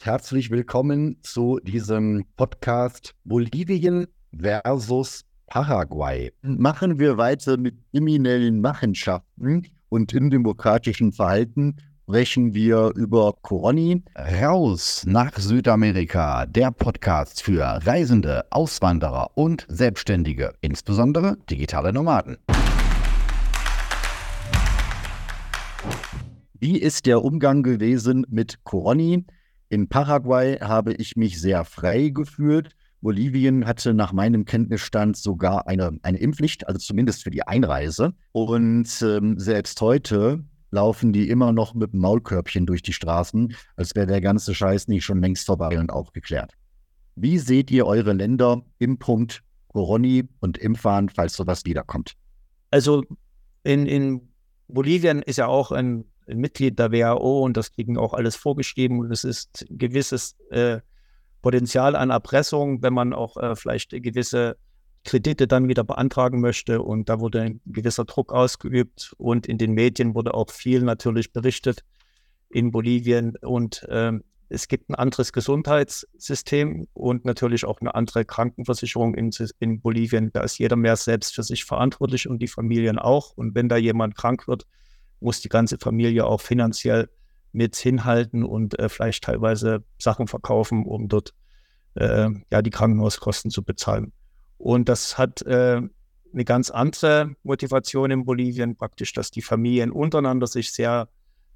Herzlich willkommen zu diesem Podcast Bolivien versus Paraguay. Machen wir weiter mit kriminellen Machenschaften und im demokratischen Verhalten sprechen wir über Coroni. Raus nach Südamerika, der Podcast für Reisende, Auswanderer und Selbstständige, insbesondere digitale Nomaden. Wie ist der Umgang gewesen mit Coroni? In Paraguay habe ich mich sehr frei gefühlt. Bolivien hatte nach meinem Kenntnisstand sogar eine, eine Impfpflicht, also zumindest für die Einreise. Und ähm, selbst heute laufen die immer noch mit dem Maulkörbchen durch die Straßen, als wäre der ganze Scheiß nicht schon längst vorbei und aufgeklärt. Wie seht ihr eure Länder im Punkt Coroni und Impfwahn, falls sowas wiederkommt? Also in, in Bolivien ist ja auch ein, ein, Mitglied der WHO und das kriegen auch alles vorgeschrieben es ist ein gewisses äh, Potenzial an Erpressung, wenn man auch äh, vielleicht gewisse Kredite dann wieder beantragen möchte. Und da wurde ein gewisser Druck ausgeübt. Und in den Medien wurde auch viel natürlich berichtet in Bolivien. Und ähm, es gibt ein anderes Gesundheitssystem und natürlich auch eine andere Krankenversicherung in, in Bolivien. Da ist jeder mehr selbst für sich verantwortlich und die Familien auch. Und wenn da jemand krank wird, muss die ganze Familie auch finanziell mit hinhalten und äh, vielleicht teilweise Sachen verkaufen, um dort äh, ja die Krankenhauskosten zu bezahlen. Und das hat äh, eine ganz andere Motivation in Bolivien, praktisch, dass die Familien untereinander sich sehr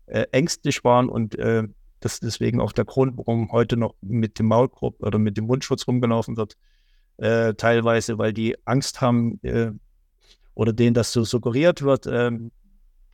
äh, ängstlich waren und äh, das ist deswegen auch der Grund, warum heute noch mit dem Maulkorb oder mit dem Mundschutz rumgelaufen wird. Äh, teilweise, weil die Angst haben oder denen das so suggeriert wird, ähm,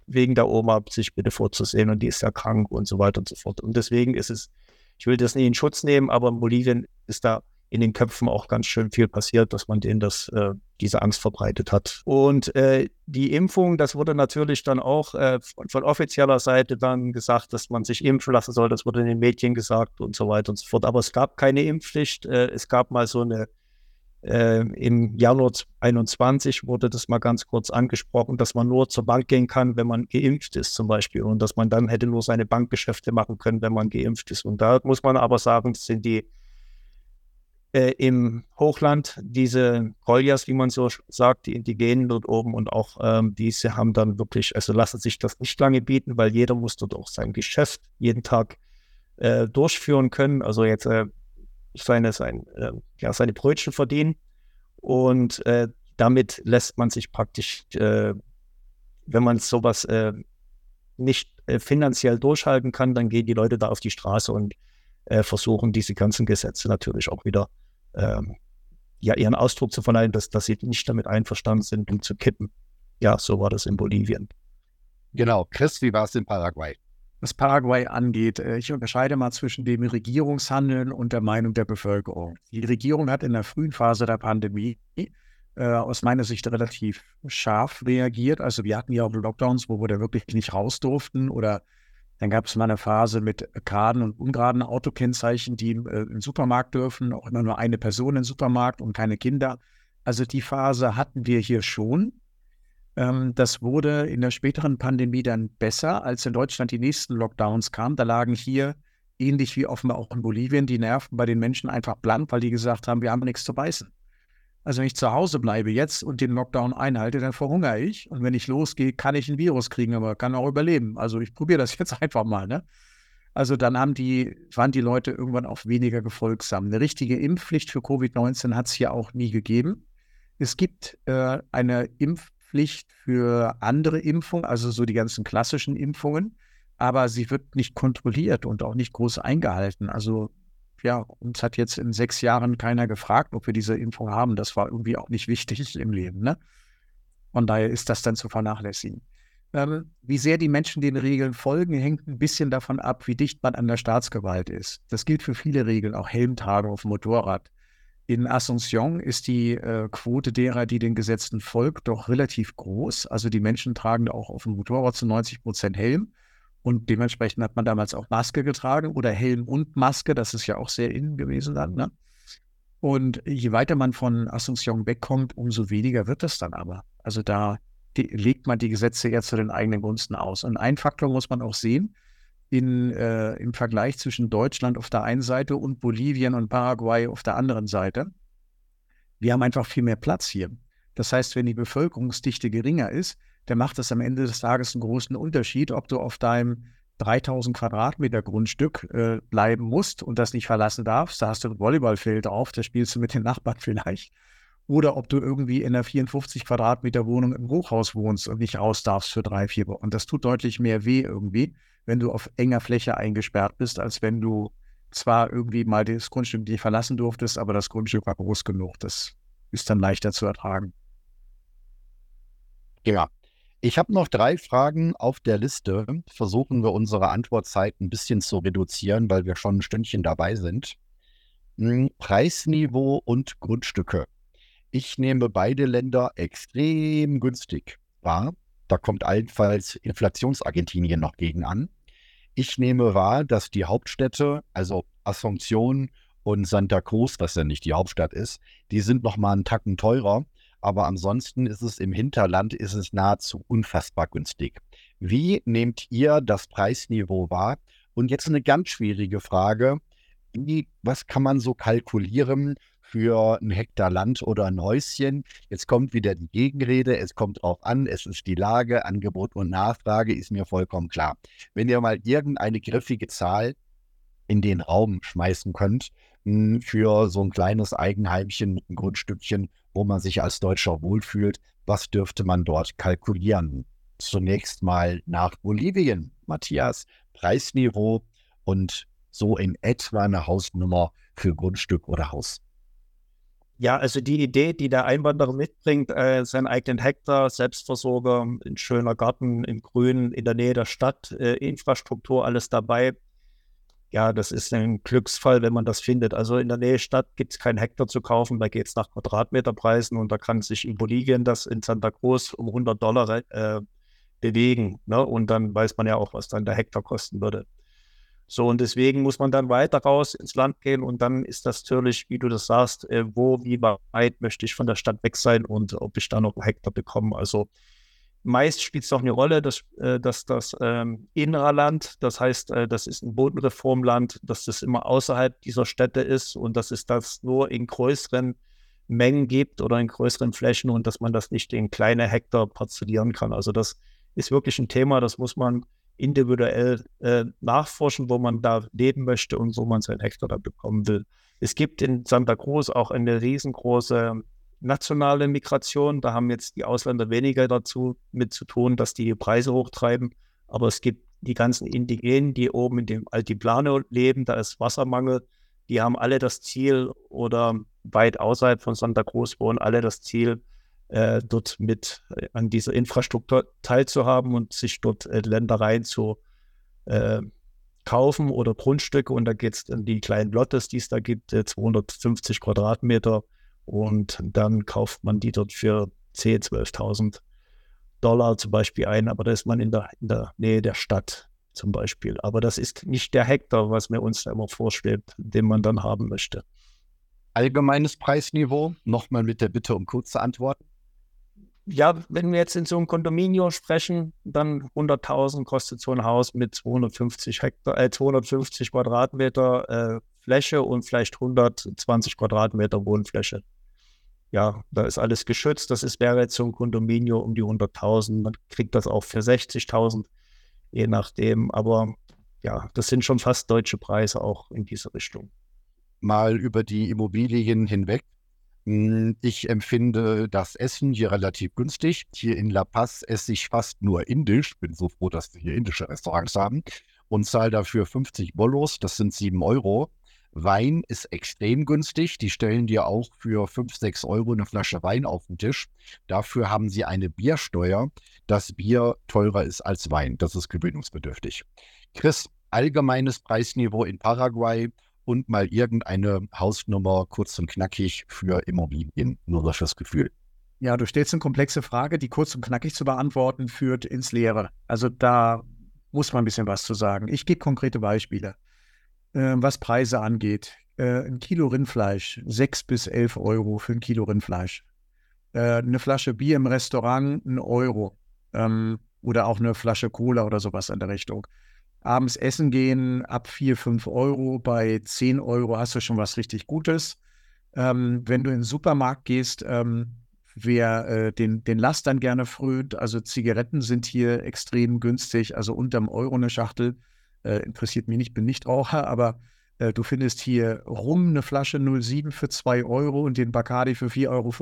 wegen der Oma sich bitte vorzusehen und die ist ja krank und so weiter und so fort. Und deswegen ist es, ich will das nicht in Schutz nehmen, aber in Bolivien ist da in den Köpfen auch ganz schön viel passiert, dass man denen das, äh, diese Angst verbreitet hat. Und äh, die Impfung, das wurde natürlich dann auch äh, von, von, offizieller Seite dann gesagt, dass man sich impfen lassen soll. Das wurde in den Medien gesagt und so weiter und so fort. Aber es gab keine Impfpflicht. Äh, es gab mal so eine, äh, im Januar 21 wurde das mal ganz kurz angesprochen, dass man nur zur Bank gehen kann, wenn man geimpft ist zum Beispiel. Und dass man dann hätte nur seine Bankgeschäfte machen können, wenn man geimpft ist. Und da muss man aber sagen, das sind die äh, im Hochland diese Koljas, wie man so sagt, die Indigenen dort oben und auch ähm, diese haben dann wirklich, also lassen sich das nicht lange bieten, weil jeder muss dort auch sein Geschäft jeden Tag äh, durchführen können, also jetzt äh, seine, sein, äh, ja, seine Brötchen verdienen und äh, damit lässt man sich praktisch, äh, wenn man sowas nicht finanziell durchhalten kann, dann gehen die Leute da auf die Straße und äh, versuchen, diese ganzen Gesetze natürlich auch wieder ähm, ja, ihren Ausdruck zu verleihen, dass, dass sie nicht damit einverstanden sind, um zu kippen. Ja, so war das in Bolivien. Genau. Chris, wie war es in Paraguay? Was Paraguay angeht, äh, ich unterscheide mal zwischen dem Regierungshandeln und der Meinung der Bevölkerung. Die Regierung hat in der frühen Phase der Pandemie äh, aus meiner Sicht relativ scharf reagiert. Also wir hatten ja auch Lockdowns, wo wir da wirklich nicht raus durften oder dann gab es mal eine Phase mit geraden und ungeraden Autokennzeichen, die äh, im Supermarkt dürfen, auch immer nur eine Person im Supermarkt und keine Kinder. Also die Phase hatten wir hier schon. Ähm, das wurde in der späteren Pandemie dann besser, als in Deutschland die nächsten Lockdowns kamen. Da lagen hier, ähnlich wie offenbar auch in Bolivien, die Nerven bei den Menschen einfach blank, weil die gesagt haben, wir haben nichts zu beißen. Also wenn ich zu Hause bleibe jetzt und den Lockdown einhalte, dann verhungere ich. Und wenn ich losgehe, kann ich ein Virus kriegen, aber kann auch überleben. Also ich probiere das jetzt einfach mal. Ne? Also dann haben die, waren die Leute irgendwann auch weniger gefolgsam. Eine richtige Impfpflicht für Covid-19 hat es hier auch nie gegeben. Es gibt äh, eine Impfpflicht für andere Impfungen, also so die ganzen klassischen Impfungen, aber sie wird nicht kontrolliert und auch nicht groß eingehalten. Also ja, uns hat jetzt in sechs Jahren keiner gefragt, ob wir diese Impfung haben. Das war irgendwie auch nicht wichtig im Leben. Ne? Von daher ist das dann zu vernachlässigen. Ähm, wie sehr die Menschen den Regeln folgen, hängt ein bisschen davon ab, wie dicht man an der Staatsgewalt ist. Das gilt für viele Regeln, auch Helmtragen auf dem Motorrad. In Asunción ist die äh, Quote derer, die den Gesetzen folgt, doch relativ groß. Also die Menschen tragen auch auf dem Motorrad zu 90 Prozent Helm. Und dementsprechend hat man damals auch Maske getragen oder Helm und Maske. Das ist ja auch sehr innen gewesen dann. Ne? Und je weiter man von Asunción wegkommt, umso weniger wird das dann aber. Also da legt man die Gesetze eher zu den eigenen Gunsten aus. Und ein Faktor muss man auch sehen. In, äh, im Vergleich zwischen Deutschland auf der einen Seite und Bolivien und Paraguay auf der anderen Seite. Wir haben einfach viel mehr Platz hier. Das heißt, wenn die Bevölkerungsdichte geringer ist, dann macht es am Ende des Tages einen großen Unterschied, ob du auf deinem 3000 Quadratmeter Grundstück äh, bleiben musst und das nicht verlassen darfst. Da hast du ein Volleyballfeld auf, da spielst du mit den Nachbarn vielleicht. Oder ob du irgendwie in einer 54 Quadratmeter Wohnung im Hochhaus wohnst und nicht raus darfst für drei, vier Wochen. Das tut deutlich mehr weh irgendwie, wenn du auf enger Fläche eingesperrt bist, als wenn du zwar irgendwie mal das Grundstück nicht verlassen durftest, aber das Grundstück war groß genug. Das ist dann leichter zu ertragen. Ja, ich habe noch drei Fragen auf der Liste. Versuchen wir unsere Antwortzeit ein bisschen zu reduzieren, weil wir schon ein Stündchen dabei sind. Hm, Preisniveau und Grundstücke. Ich nehme beide Länder extrem günstig wahr. Da kommt allenfalls Inflationsargentinien noch gegen an. Ich nehme wahr, dass die Hauptstädte, also Asunción und Santa Cruz, was ja nicht die Hauptstadt ist, die sind noch mal einen Tacken teurer aber ansonsten ist es im Hinterland ist es nahezu unfassbar günstig. Wie nehmt ihr das Preisniveau wahr? Und jetzt eine ganz schwierige Frage. Wie, was kann man so kalkulieren für ein Hektar Land oder ein Häuschen? Jetzt kommt wieder die Gegenrede, es kommt drauf an, es ist die Lage, Angebot und Nachfrage ist mir vollkommen klar. Wenn ihr mal irgendeine griffige Zahl in den Raum schmeißen könnt, hm, für so ein kleines Eigenheimchen mit einem Grundstückchen, wo man sich als Deutscher wohlfühlt, was dürfte man dort kalkulieren? Zunächst mal nach Bolivien, Matthias, Preisniveau und so in etwa eine Hausnummer für Grundstück oder Haus. Ja, also die Idee, die der Einwanderer mitbringt, äh, seinen eigenen Hektar, Selbstversorger, ein schöner Garten im Grünen, in der Nähe der Stadt, äh, Infrastruktur, alles dabei, ja, das ist ein Glücksfall, wenn man das findet. Also in der Nähe Stadt gibt es keinen Hektar zu kaufen, da geht es nach Quadratmeterpreisen und da kann sich in Bolivien das in Santa Cruz um 100 Dollar äh, bewegen. Ne? Und dann weiß man ja auch, was dann der Hektar kosten würde. So, und deswegen muss man dann weiter raus ins Land gehen und dann ist das natürlich, wie du das sagst, äh, wo, wie weit möchte ich von der Stadt weg sein und ob ich da noch einen Hektar bekomme. Also Meist spielt es auch eine Rolle, dass, äh, dass das ähm, Innerland, das heißt, äh, das ist ein Bodenreformland, dass das immer außerhalb dieser Städte ist und dass es das nur in größeren Mengen gibt oder in größeren Flächen und dass man das nicht in kleine Hektar parzellieren kann. Also das ist wirklich ein Thema, das muss man individuell äh, nachforschen, wo man da leben möchte und wo man sein Hektar da bekommen will. Es gibt in Santa Cruz auch eine riesengroße nationale Migration. Da haben jetzt die Ausländer weniger dazu mit zu tun, dass die Preise hochtreiben. Aber es gibt die ganzen Indigenen, die oben in dem Altiplano leben, da ist Wassermangel. Die haben alle das Ziel oder weit außerhalb von Santa Cruz wohnen alle das Ziel, äh, dort mit äh, an dieser Infrastruktur teilzuhaben und sich dort äh, Ländereien zu äh, kaufen oder Grundstücke. Und da geht es in die kleinen Lottes, die es da gibt, 250 äh, Quadratmeter und dann kauft man die dort für 10.000, 12.000 Dollar zum Beispiel ein, aber da ist man in der, in der Nähe der Stadt zum Beispiel. Aber das ist nicht der Hektar, was mir uns da immer vorschwebt, den man dann haben möchte. Allgemeines Preisniveau, nochmal mit der Bitte um kurze Antworten. Ja, wenn wir jetzt in so einem Kondominium sprechen, dann 100.000 kostet so ein Haus mit 250 Hektar, äh, 250 Quadratmeter äh, Fläche und vielleicht 120 Quadratmeter Wohnfläche ja, da ist alles geschützt. Das ist, wäre jetzt so ein Kondominium um die 100.000. Man kriegt das auch für 60.000, je nachdem. Aber ja, das sind schon fast deutsche Preise auch in diese Richtung. Mal über die Immobilien hinweg. Hm, ich empfinde das Essen hier relativ günstig. Hier in La Paz esse ich fast nur indisch. Bin so froh, dass wir hier indische Restaurants haben und zahle dafür 50 Bollos. Das sind 7 Euro. Wein ist extrem günstig. Die stellen dir auch für 5, 6 Euro eine Flasche Wein auf den Tisch. Dafür haben sie eine Biersteuer. Das Bier teurer ist als Wein. Das ist gewöhnungsbedürftig. Chris, allgemeines Preisniveau in Paraguay und mal irgendeine Hausnummer kurz und knackig für Immobilien. Nur das fürs Gefühl. Ja, du stellst eine komplexe Frage, die kurz und knackig zu beantworten führt ins Leere. Also da muss man ein bisschen was zu sagen. Ich gebe konkrete Beispiele äh, was Preise angeht. Äh, ein Kilo Rindfleisch, 6 bis 11 Euro für ein Kilo Rindfleisch. Äh, eine Flasche Bier im Restaurant, ein Euro. Ähm, oder auch eine Flasche Cola oder sowas in der Richtung. Abends essen gehen ab 4, 5 Euro. Bei 10 Euro hast du schon was richtig Gutes. Ähm, wenn du in den Supermarkt gehst, ähm, wer äh, den, den Lastern gerne frönt, also Zigaretten sind hier extrem günstig, also unterm Euro eine Schachtel. Äh, interessiert mich nicht, bin nicht Raucher, aber äh, du findest hier Rum eine Flasche 07 für 2 Euro und den Bacardi für 4,50 Euro,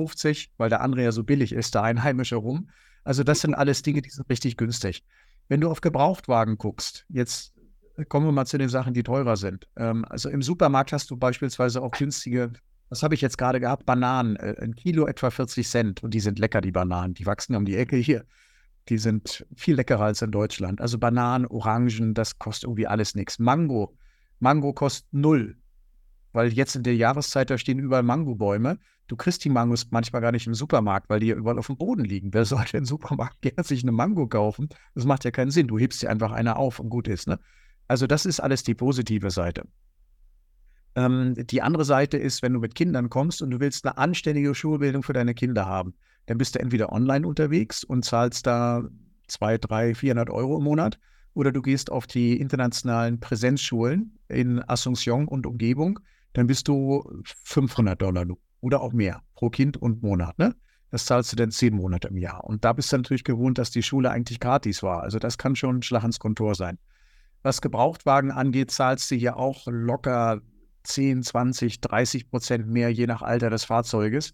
weil der andere ja so billig ist, der einheimische Rum. Also das sind alles Dinge, die sind richtig günstig. Wenn du auf Gebrauchtwagen guckst, jetzt kommen wir mal zu den Sachen, die teurer sind. Ähm, also im Supermarkt hast du beispielsweise auch günstige, was habe ich jetzt gerade gehabt? Bananen. Äh, ein Kilo etwa 40 Cent und die sind lecker, die Bananen. Die wachsen um die Ecke hier. Die sind viel leckerer als in Deutschland. Also Bananen, Orangen, das kostet irgendwie alles nichts. Mango. Mango kostet null. Weil jetzt in der Jahreszeit, da stehen überall Mangobäume. Du kriegst die Mangos manchmal gar nicht im Supermarkt, weil die ja überall auf dem Boden liegen. Wer sollte im Supermarkt gerne sich eine Mango kaufen? Das macht ja keinen Sinn. Du hebst dir einfach eine auf und gut ist. Ne? Also das ist alles die positive Seite. Ähm, die andere Seite ist, wenn du mit Kindern kommst und du willst eine anständige Schulbildung für deine Kinder haben, dann bist du entweder online unterwegs und zahlst da 2, 3, 400 Euro im Monat oder du gehst auf die internationalen Präsenzschulen in Asunción und Umgebung, dann bist du 500 Dollar oder auch mehr pro Kind und Monat. Ne? Das zahlst du dann zehn Monate im Jahr. Und da bist du natürlich gewohnt, dass die Schule eigentlich gratis war. Also das kann schon ein Schlag ins Kontor sein. Was Gebrauchtwagen angeht, zahlst du hier auch locker 10, 20, 30 Prozent mehr, je nach Alter des Fahrzeuges.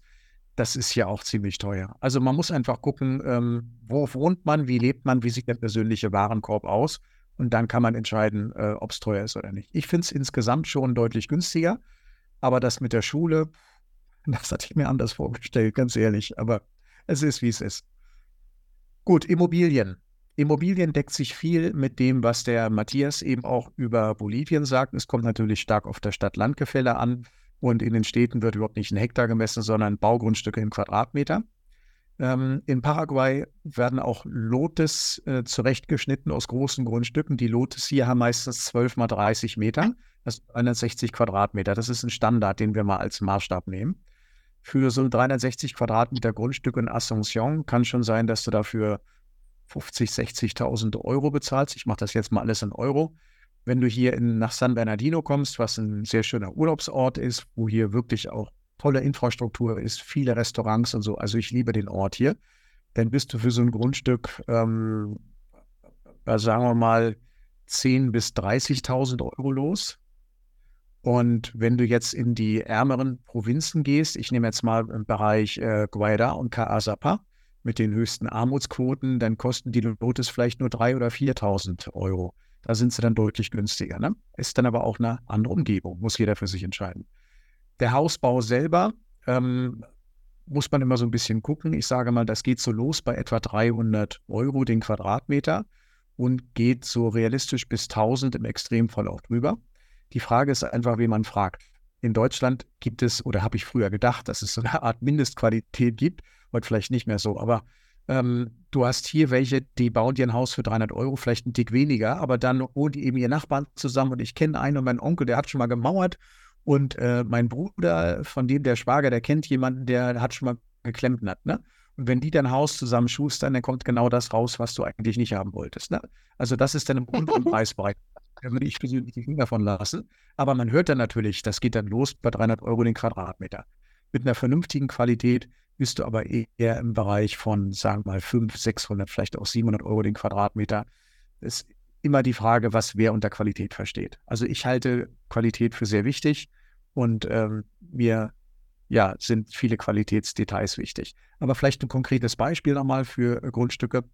Das ist ja auch ziemlich teuer. Also man muss einfach gucken, ähm, wo wohnt man, wie lebt man, wie sieht der persönliche Warenkorb aus. Und dann kann man entscheiden, äh, ob es teuer ist oder nicht. Ich finde es insgesamt schon deutlich günstiger. Aber das mit der Schule, das hatte ich mir anders vorgestellt, ganz ehrlich. Aber es ist, wie es ist. Gut, Immobilien. Immobilien deckt sich viel mit dem, was der Matthias eben auch über Bolivien sagt. Es kommt natürlich stark auf das Stadt-Land-Gefälle an. Und in den Städten wird überhaupt nicht ein Hektar gemessen, sondern Baugrundstücke in Quadratmeter. Ähm, in Paraguay werden auch Lotes äh, zurechtgeschnitten aus großen Grundstücken. Die Lotes hier haben meistens 12 mal 30 Meter, das ist 160 Quadratmeter. Das ist ein Standard, den wir mal als Maßstab nehmen. Für so ein 360 Quadratmeter Grundstück in Asunción kann schon sein, dass du dafür 50, 60.000 Euro bezahlst. Ich mache das jetzt mal alles in Euro. Wenn du hier in, nach San Bernardino kommst, was ein sehr schöner Urlaubsort ist, wo hier wirklich auch tolle Infrastruktur ist, viele Restaurants und so, also ich liebe den Ort hier, dann bist du für so ein Grundstück, ähm, sagen wir mal, 10.000 bis 30.000 Euro los. Und wenn du jetzt in die ärmeren Provinzen gehst, ich nehme jetzt mal im Bereich äh, Guaira und Caazapa mit den höchsten Armutsquoten, dann kosten die Lotes vielleicht nur 3.000 oder 4.000 Euro. Da sind sie dann deutlich günstiger. Ne? Ist dann aber auch eine andere Umgebung, muss jeder für sich entscheiden. Der Hausbau selber ähm, muss man immer so ein bisschen gucken. Ich sage mal, das geht so los bei etwa 300 Euro den Quadratmeter und geht so realistisch bis 1000 im Extremfall auch drüber. Die Frage ist einfach, wie man fragt. In Deutschland gibt es, oder habe ich früher gedacht, dass es so eine Art Mindestqualität gibt, heute vielleicht nicht mehr so, aber ähm, du hast hier welche, die bauen dir ein Haus für 300 Euro, vielleicht ein Dick weniger, aber dann wohnen die eben ihr Nachbarn zusammen und ich kenne einen und mein Onkel, der hat schon mal gemauert und äh, mein Bruder, von dem der Schwager, der kennt jemanden, der hat schon mal geklempnert, ne? Und wenn die dein Haus zusammen schustern, dann kommt genau das raus, was du eigentlich nicht haben wolltest. Ne? Also das ist dann im unteren Preisbereich. Da würde ich persönlich die Finger davon lassen. Aber man hört dann natürlich, das geht dann los bei 300 Euro den Quadratmeter. Mit einer vernünftigen Qualität bist du aber eher im Bereich von, sagen wir mal, 500, 600, vielleicht auch 700 Euro den Quadratmeter. Das ist immer die Frage, was wer unter Qualität versteht. Also ich halte Qualität für sehr wichtig und ähm, mir ja, sind viele Qualitätsdetails wichtig. Aber vielleicht ein konkretes Beispiel nochmal für äh, Grundstücke.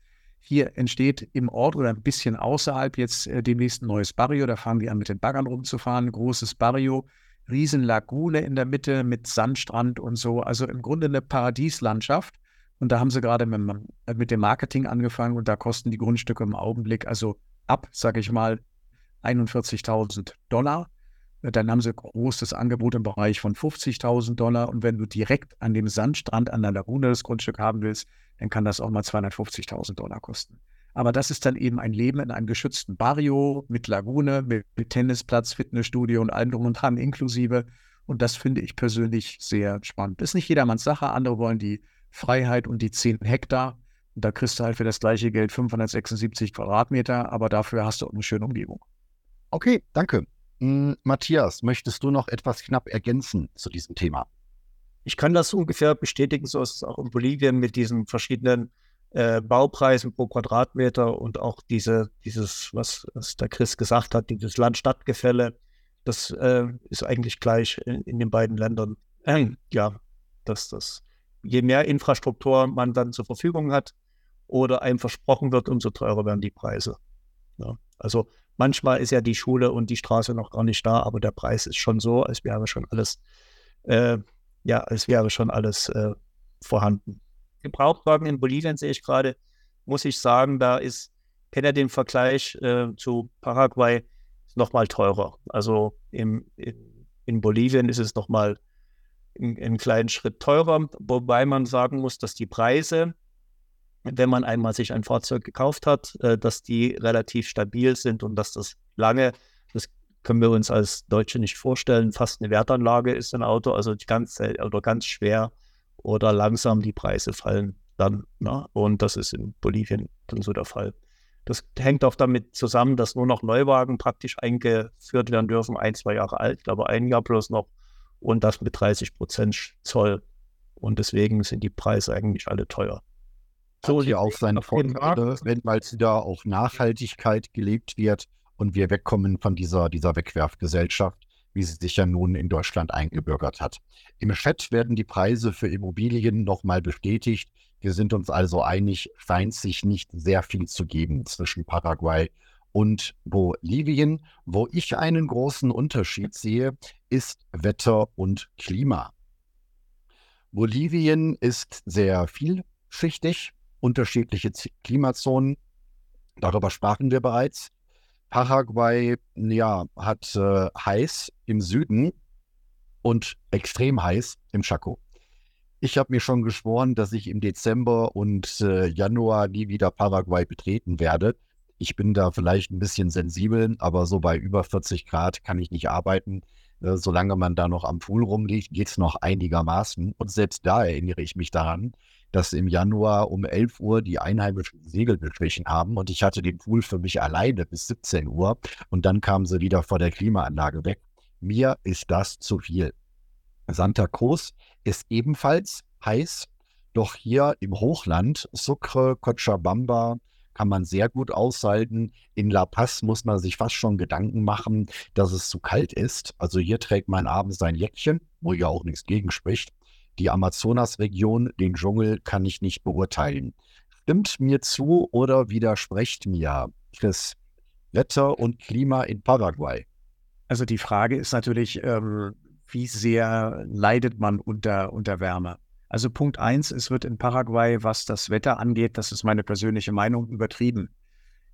Hier entsteht im Ort oder ein bisschen außerhalb jetzt äh, demnächst ein neues Barrio. Da fangen die an, mit den Baggern rumzufahren. Großes Barrio Riesenlagune in der Mitte mit Sandstrand und so. Also im Grunde eine Paradieslandschaft. Und da haben sie gerade mit, äh, mit dem Marketing angefangen und da kosten die Grundstücke im Augenblick also ab, sage ich mal, 41.000 Dollar. Dann haben sie großes Angebot im Bereich von 50.000 Dollar. Und wenn du direkt an dem Sandstrand an der Lagune das Grundstück haben willst, dann kann das auch mal 250.000 Dollar kosten. Aber das ist dann eben ein Leben in einem geschützten Barrio mit Lagune, mit, mit Tennisplatz, Fitnessstudio und allem drum und dran inklusive. Und das finde ich persönlich sehr spannend. Ist nicht jedermanns Sache. Andere wollen die Freiheit und die 10 Hektar. Und da kriegst du halt für das gleiche Geld 576 Quadratmeter, aber dafür hast du auch eine schöne Umgebung. Okay, danke. Hm, Matthias, möchtest du noch etwas knapp ergänzen zu diesem Thema? Ich kann das ungefähr bestätigen, so ist es auch in Bolivien mit diesen verschiedenen äh, Baupreisen pro Quadratmeter und auch diese, dieses, was, was der Chris gesagt hat, dieses Land-Stadt-Gefälle, das äh, ist eigentlich gleich in, in den beiden Ländern. Äh, ja, dass das, je mehr Infrastruktur man dann zur Verfügung hat oder einem versprochen wird, umso teurer werden die Preise. Ja, also manchmal ist ja die Schule und die Straße noch gar nicht da, aber der Preis ist schon so, als wäre schon alles, äh, ja, als wäre schon alles äh, vorhanden. Gebrauchtwagen in Bolivien sehe ich gerade, muss ich sagen, da ist, kenne ja den Vergleich äh, zu Paraguay, nochmal teurer. Also im, in, Bolivien ist es nochmal einen kleinen Schritt teurer, wobei man sagen muss, dass die Preise, wenn man einmal sich ein Fahrzeug gekauft hat, äh, dass die relativ stabil sind und dass das lange, können wir uns als Deutsche nicht vorstellen, fast eine Wertanlage ist ein Auto, also ganz oder ganz schwer oder langsam die Preise fallen dann. Ne? Und das ist in Bolivien dann so der Fall. Das hängt auch damit zusammen, dass nur noch Neuwagen praktisch eingeführt werden dürfen, ein, zwei Jahre alt, aber ein Jahr bloß noch und das mit 30 Prozent Zoll. Und deswegen sind die Preise eigentlich alle teuer. So hier auch seine Vorteile, wenn mal wieder auch Nachhaltigkeit gelebt wird und wir wegkommen von dieser, dieser Wegwerfgesellschaft, wie sie sich ja nun in Deutschland eingebürgert hat. Im Chat werden die Preise für Immobilien nochmal bestätigt. Wir sind uns also einig, scheint sich nicht sehr viel zu geben zwischen Paraguay und Bolivien. Wo ich einen großen Unterschied sehe, ist Wetter und Klima. Bolivien ist sehr vielschichtig, unterschiedliche Klimazonen. Darüber sprachen wir bereits. Paraguay ja, hat äh, heiß im Süden und extrem heiß im Chaco. Ich habe mir schon geschworen, dass ich im Dezember und äh, Januar nie wieder Paraguay betreten werde. Ich bin da vielleicht ein bisschen sensibel, aber so bei über 40 Grad kann ich nicht arbeiten. Äh, solange man da noch am Pool rumliegt, geht es noch einigermaßen. Und selbst da erinnere ich mich daran, dass im Januar um 11 Uhr die Einheimischen Segel bestrichen haben und ich hatte den Pool für mich alleine bis 17 Uhr und dann kamen sie wieder vor der Klimaanlage weg. Mir ist das zu viel. Santa Cruz ist ebenfalls heiß, doch hier im Hochland, Sucre, Cochabamba, kann man sehr gut aushalten. In La Paz muss man sich fast schon Gedanken machen, dass es zu kalt ist. Also hier trägt man abends sein Jäckchen, wo ja auch nichts gegen spricht. Die Amazonasregion, den Dschungel, kann ich nicht beurteilen. Stimmt mir zu oder widersprecht mir, Chris, Wetter und Klima in Paraguay? Also die Frage ist natürlich, ähm, wie sehr leidet man unter, unter Wärme? Also Punkt eins, es wird in Paraguay, was das Wetter angeht, das ist meine persönliche Meinung, übertrieben.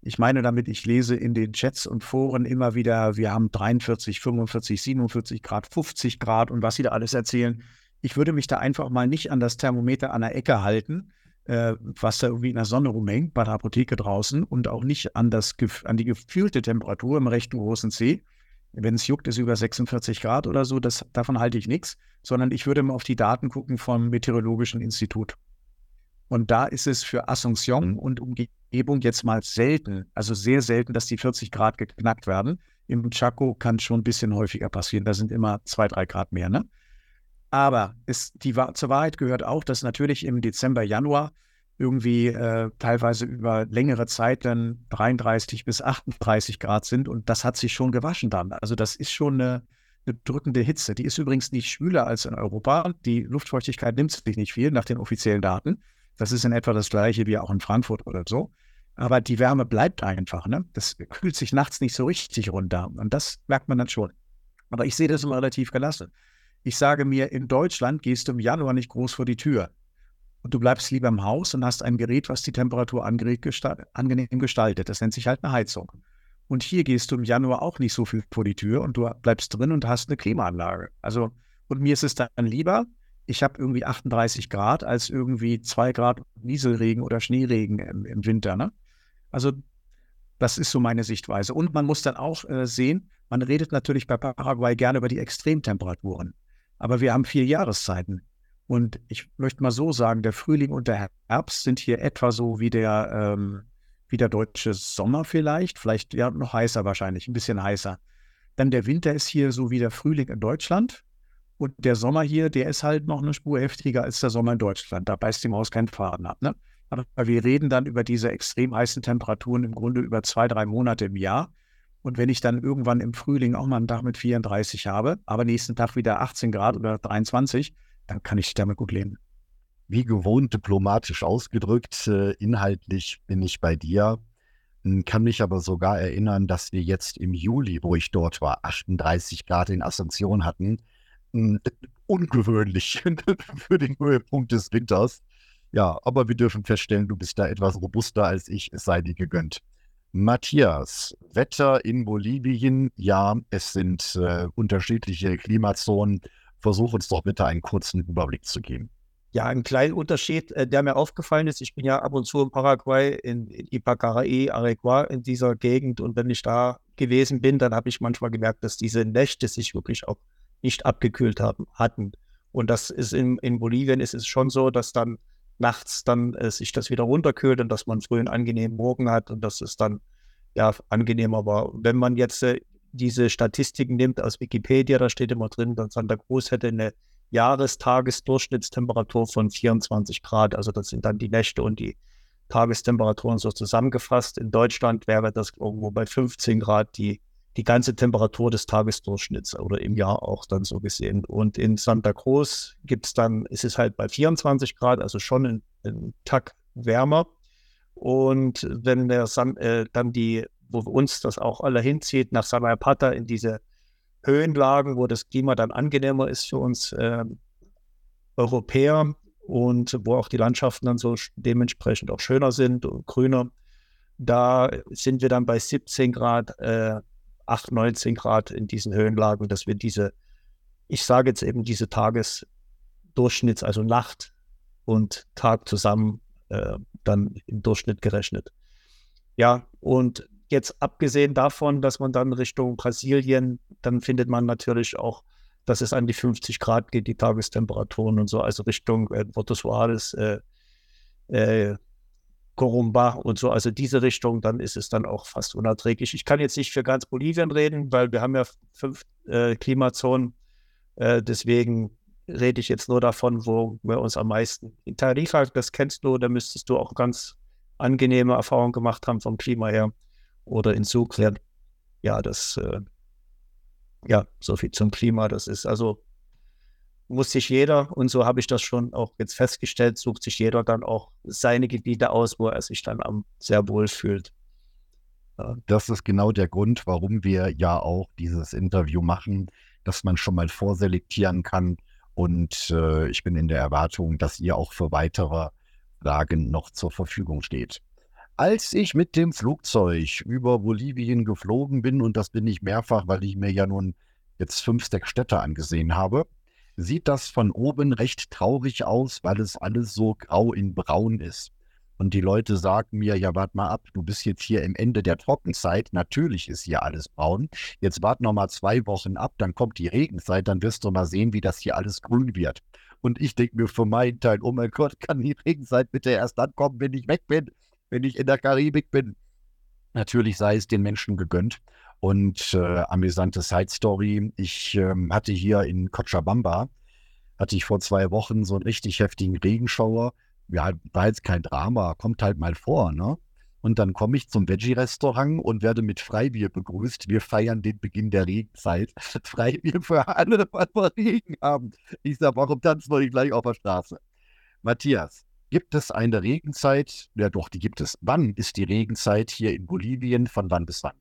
Ich meine damit, ich lese in den Chats und Foren immer wieder, wir haben 43, 45, 47 Grad, 50 Grad und was sie da alles erzählen. Ich würde mich da einfach mal nicht an das Thermometer an der Ecke halten, äh, was da irgendwie in der Sonne rumhängt, bei der Apotheke draußen und auch nicht an, das, an die gefühlte Temperatur im rechten großen C, wenn es juckt, ist über 46 Grad oder so, das, davon halte ich nichts, sondern ich würde mal auf die Daten gucken vom Meteorologischen Institut. Und da ist es für Asunción und Umgebung jetzt mal selten, also sehr selten, dass die 40 Grad geknackt werden. Im Chaco kann schon ein bisschen häufiger passieren. Da sind immer zwei, drei Grad mehr. Ne? Aber es, die, zur Wahrheit gehört auch, dass natürlich im Dezember, Januar irgendwie äh, teilweise über längere Zeit dann 33 bis 38 Grad sind und das hat sich schon gewaschen dann. Also das ist schon eine, eine drückende Hitze. Die ist übrigens nicht schwüler als in Europa. Die Luftfeuchtigkeit nimmt sich nicht viel nach den offiziellen Daten. Das ist in etwa das gleiche wie auch in Frankfurt oder so. Aber die Wärme bleibt einfach. Ne? Das kühlt sich nachts nicht so richtig runter. Und das merkt man dann schon. Aber ich sehe das immer relativ gelassen. Ich sage mir, in Deutschland gehst du im Januar nicht groß vor die Tür und du bleibst lieber im Haus und hast ein Gerät, was die Temperatur angenehm gestaltet. Das nennt sich halt eine Heizung. Und hier gehst du im Januar auch nicht so viel vor die Tür und du bleibst drin und hast eine Klimaanlage. Also, und mir ist es dann lieber, ich habe irgendwie 38 Grad als irgendwie 2 Grad Nieselregen oder Schneeregen im, im Winter. Ne? Also, das ist so meine Sichtweise. Und man muss dann auch äh, sehen, man redet natürlich bei Paraguay gerne über die Extremtemperaturen. Aber wir haben vier Jahreszeiten. Und ich möchte mal so sagen, der Frühling und der Herbst sind hier etwa so wie der, ähm, wie der deutsche Sommer vielleicht. Vielleicht ja noch heißer wahrscheinlich, ein bisschen heißer. Dann der Winter ist hier so wie der Frühling in Deutschland. Und der Sommer hier, der ist halt noch eine Spur heftiger als der Sommer in Deutschland. Da beißt die Maus keinen Faden ab. Ne? Aber wir reden dann über diese extrem heißen Temperaturen im Grunde über zwei, drei Monate im Jahr. Und wenn ich dann irgendwann im Frühling auch mal einen Tag mit 34 habe, aber nächsten Tag wieder 18 Grad oder 23, dann kann ich damit gut leben. Wie gewohnt diplomatisch ausgedrückt, äh, inhaltlich bin ich bei dir, kann mich aber sogar erinnern, dass wir jetzt im Juli, wo ich dort war, 38 Grad in Asunción hatten. Ungewöhnlich für den Höhepunkt des Winters. Ja, aber wir dürfen feststellen, du bist da etwas robuster als ich, es sei dir gegönnt. Matthias, Wetter in Bolivien, ja, es sind äh, unterschiedliche Klimazonen. Versuch uns doch bitte einen kurzen Überblick zu geben. Ja, ein kleiner Unterschied, äh, der mir aufgefallen ist. Ich bin ja ab und zu in Paraguay, in, in Ipacaraí, Areguá, in dieser Gegend. Und wenn ich da gewesen bin, dann habe ich manchmal gemerkt, dass diese Nächte sich wirklich auch nicht abgekühlt haben, hatten. Und das ist in, in Bolivien ist es schon so, dass dann nachts dann äh, sich das wieder runterkühlt und dass man früh einen angenehmen Morgen hat und dass es dann ja angenehmer war. Wenn man jetzt äh, diese Statistiken nimmt aus Wikipedia, da steht immer drin, dass Santa Cruz hätte eine Jahrestagesdurchschnittstemperatur von 24 Grad. Also das sind dann die Nächte und die Tagestemperaturen so zusammengefasst. In Deutschland wäre das irgendwo bei 15 Grad die, die ganze Temperatur des Tagesdurchschnitts oder im Jahr auch dann so gesehen. Und in Santa Cruz gibt es dann, ist es halt bei 24 Grad, also schon ein, ein Tag wärmer. Und wenn der äh, dann die, wo uns das auch alle hinzieht, nach Samayapata in diese Höhenlagen, wo das Klima dann angenehmer ist für uns äh, Europäer und wo auch die Landschaften dann so dementsprechend auch schöner sind und grüner. Da sind wir dann bei 17 Grad, äh, 8, 19 Grad in diesen Höhenlagen, dass wir diese, ich sage jetzt eben diese Tagesdurchschnitts, also Nacht und Tag zusammen äh, dann im Durchschnitt gerechnet. Ja, und jetzt abgesehen davon, dass man dann Richtung Brasilien, dann findet man natürlich auch, dass es an die 50 Grad geht, die Tagestemperaturen und so, also Richtung äh, Porto Suárez, äh, äh, Corumba und so, also diese Richtung, dann ist es dann auch fast unerträglich. Ich kann jetzt nicht für ganz Bolivien reden, weil wir haben ja fünf äh, Klimazonen, äh, deswegen rede ich jetzt nur davon, wo wir uns am meisten. In Tarifa, das kennst du, da müsstest du auch ganz angenehme Erfahrungen gemacht haben vom Klima her oder in Sucre. Ja, das, äh, ja, so viel zum Klima. Das ist also, muss sich jeder, und so habe ich das schon auch jetzt festgestellt, sucht sich jeder dann auch seine Gebiete aus, wo er sich dann am sehr wohl fühlt. Das ist genau der Grund, warum wir ja auch dieses Interview machen, dass man schon mal vorselektieren kann. Und äh, ich bin in der Erwartung, dass ihr auch für weitere Fragen noch zur Verfügung steht. Als ich mit dem Flugzeug über Bolivien geflogen bin, und das bin ich mehrfach, weil ich mir ja nun jetzt fünf, sechs Städte angesehen habe, sieht das von oben recht traurig aus, weil es alles so grau in braun ist. Und die Leute sagen mir, ja, warte mal ab, du bist jetzt hier im Ende der Trockenzeit, natürlich ist hier alles braun. Jetzt wart noch mal zwei Wochen ab, dann kommt die Regenzeit, dann wirst du mal sehen, wie das hier alles grün wird. Und ich denke mir für meinen Teil, oh mein Gott, kann die Regenzeit bitte erst dann kommen, wenn ich weg bin wenn ich in der Karibik bin. Natürlich sei es den Menschen gegönnt. Und äh, amüsante Side Story. Ich äh, hatte hier in Cochabamba, hatte ich vor zwei Wochen so einen richtig heftigen Regenschauer. Ja, war jetzt kein Drama, kommt halt mal vor, ne? Und dann komme ich zum Veggie-Restaurant und werde mit Freibier begrüßt. Wir feiern den Beginn der Regenzeit. Freibier für alle, weil wir Regen haben. Ich sage, warum tanzen wir nicht gleich auf der Straße? Matthias, Gibt es eine Regenzeit? Ja, doch, die gibt es. Wann ist die Regenzeit hier in Bolivien? Von wann bis wann?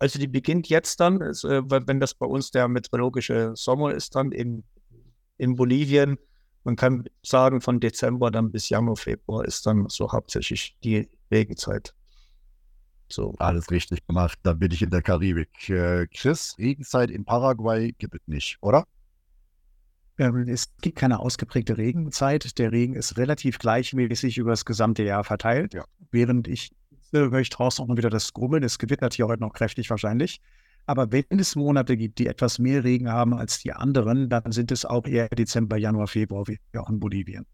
Also die beginnt jetzt dann, ist, äh, wenn das bei uns der meteorologische Sommer ist, dann in, in Bolivien. Man kann sagen, von Dezember dann bis Januar, Februar ist dann so hauptsächlich die Regenzeit. So. Alles richtig gemacht. Dann bin ich in der Karibik. Äh, Chris, Regenzeit in Paraguay gibt es nicht, oder? Ähm, es gibt keine ausgeprägte Regenzeit. Der Regen ist relativ gleichmäßig über das gesamte Jahr verteilt. Ja. Während ich höre ich draußen auch mal wieder das Grummeln. Es gewittert hier heute noch kräftig wahrscheinlich. Aber wenn es Monate gibt, die etwas mehr Regen haben als die anderen, dann sind es auch eher Dezember, Januar, Februar, wie auch in Bolivien.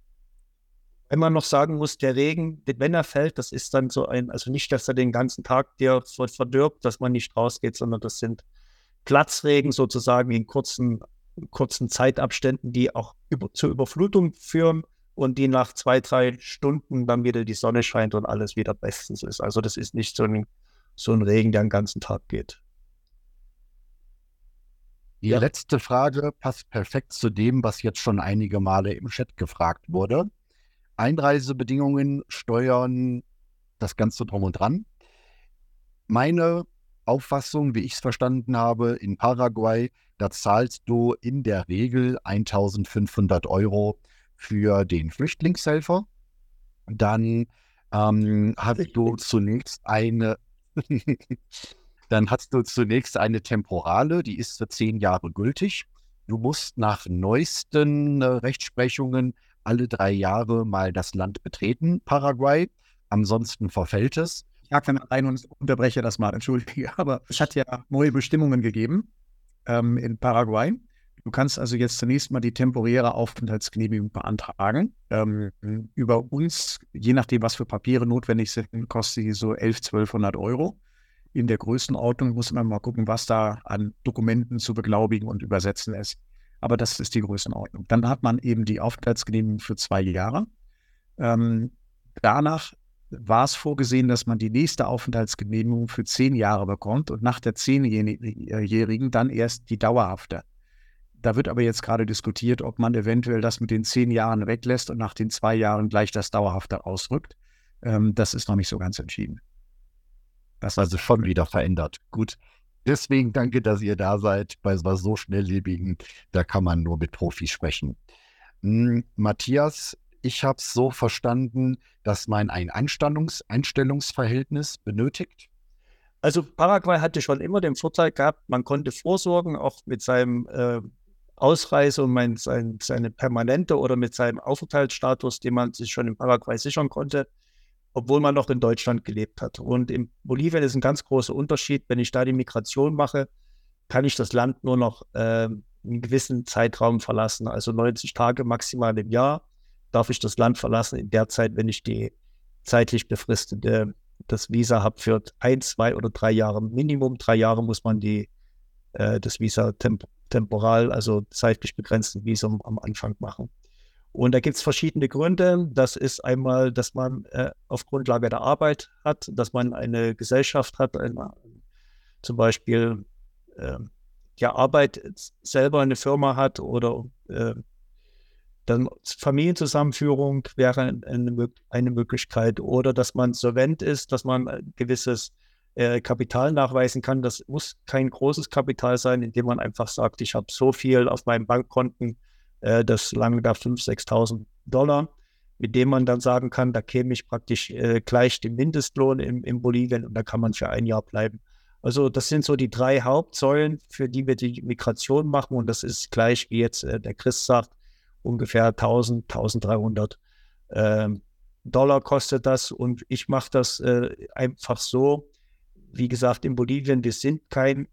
Wenn man noch sagen muss, der Regen, wenn er fällt, das ist dann so ein, also nicht, dass er den ganzen Tag dir verdirbt, dass man nicht rausgeht, sondern das sind Platzregen sozusagen in kurzen, kurzen Zeitabständen, die auch über, zur Überflutung führen und die nach zwei, drei Stunden dann wieder die Sonne scheint und alles wieder bestens ist. Also das ist nicht so ein, so ein Regen, der den ganzen Tag geht. Die ja. letzte Frage passt perfekt zu dem, was jetzt schon einige Male im Chat gefragt wurde. Einreisebedingungen, Steuern, das Ganze drum und dran. Meine Auffassung, wie ich es verstanden habe, in Paraguay, da zahlst du in der Regel 1500 Euro für den Flüchtlingshelfer. Dann ähm, hast du zunächst eine Dann hast du zunächst eine Temporale, die ist für zehn Jahre gültig. Du musst nach neuesten äh, Rechtsprechungen alle drei Jahre mal das Land betreten, Paraguay. Ansonsten verfällt es. Ich hake dann ein und unterbreche das mal, entschuldige. Aber es hat ja neue Bestimmungen gegeben ähm, in Paraguay. Du kannst also jetzt zunächst mal die temporäre Aufenthaltsgenehmigung beantragen. Ähm, über uns, je nachdem, was für Papiere notwendig sind, kostet sie so 11, 1200 Euro in der Größenordnung muss man mal gucken, was da an Dokumenten zu beglaubigen und übersetzen ist. Aber das ist die Größenordnung. Dann hat man eben die Aufenthaltsgenehmigung für zwei Jahre. Ähm, danach war es vorgesehen, dass man die nächste Aufenthaltsgenehmigung für zehn Jahre bekommt und nach der zehnjährigen dann erst die dauerhafte. Da wird aber jetzt gerade diskutiert, ob man eventuell das mit den zehn Jahren weglässt und nach den zwei Jahren gleich das dauerhafte ausrückt. Ähm, das ist noch nicht so ganz entschieden. Das also schon wieder verändert. Gut. Deswegen danke, dass ihr da seid bei was so schnelllebigen. Da kann man nur mit Profis sprechen. Hm, Matthias, ich habe es so verstanden, dass man ein Einstellungs Einstellungsverhältnis benötigt. Also Paraguay hatte schon immer den Vorteil gehabt, man konnte vorsorgen, auch mit seinem äh, Ausreise und mein, sein, seine permanente oder mit seinem Aufenthaltsstatus, den man sich schon in Paraguay sichern konnte, obwohl man noch in Deutschland gelebt hat. Und in Bolivien ist ein ganz großer Unterschied. Wenn ich da die Migration mache, kann ich das Land nur noch äh, einen gewissen Zeitraum verlassen, also 90 Tage maximal im Jahr darf ich das Land verlassen. In der Zeit, wenn ich die zeitlich befristete das Visa habe für ein, zwei oder drei Jahre Minimum. Drei Jahre muss man die, äh, das Visa temp temporal, also zeitlich begrenzten Visum am Anfang machen. Und da gibt es verschiedene Gründe. Das ist einmal, dass man äh, auf Grundlage der Arbeit hat, dass man eine Gesellschaft hat, eine, zum Beispiel äh, die Arbeit selber eine Firma hat oder äh, dann Familienzusammenführung wäre eine, eine, Möglichkeit oder dass man solvent ist, dass man ein gewisses äh, Kapital nachweisen kann. Das muss kein großes Kapital sein, indem man einfach sagt, ich habe so viel auf meinem Bankkonten, äh, das lange da 5.000, 6.000 Dollar, mit dem man dann sagen kann, da käme ich praktisch äh, gleich dem Mindestlohn im, im Bolivien und da kann man für ein Jahr bleiben. Also das sind so die drei Hauptsäulen, für die wir die Migration machen und das ist gleich, wie jetzt äh, der Chris sagt, ungefähr 1000, 1300 äh, Dollar kostet das und ich mache das äh, einfach so, wie gesagt, in Bolivien, wir sind kein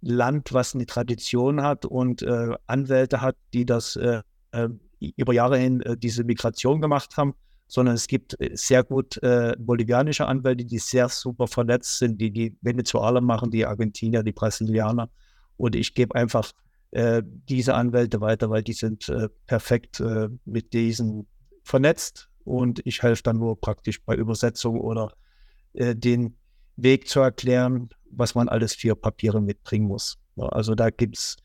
Land, was eine Tradition hat und äh, Anwälte hat, die das äh, äh über Jahre hin äh, diese Migration gemacht haben, sondern es gibt äh, sehr gut bolivianische Anwälte, die sehr super vernetzt sind, die die Venezuela machen, die Argentinier, die Brasilianer. Und ich gebe einfach diese Anwälte weiter, weil die sind perfekt mit diesen vernetzt und ich helfe dann nur praktisch bei Übersetzung oder den Weg zu erklären, was man alles für Papiere mitbringen muss. Also da gibt es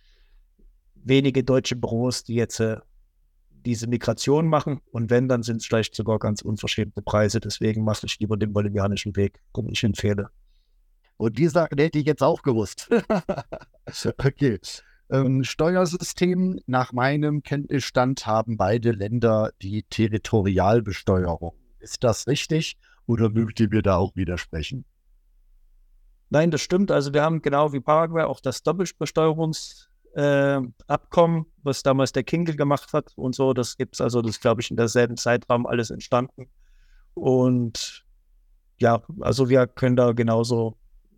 wenige deutsche Büros, die jetzt äh, diese Migration machen. Und wenn, dann sind es vielleicht sogar ganz unverschämte Preise. Deswegen mache ich lieber den bolivianischen Weg, den ich empfehle. Und die Sachen hätte ich jetzt auch gewusst. okay. Ähm, Steuersystem, nach meinem Kenntnisstand haben beide Länder die Territorialbesteuerung. Ist das richtig oder mögt ihr mir da auch widersprechen? Nein, das stimmt. Also wir haben genau wie Paraguay auch das Doppelbesteuerungsabkommen, äh, was damals der Kinkel gemacht hat und so. Das gibt es also, das glaube ich in derselben Zeitraum alles entstanden. Und ja, also wir können da genauso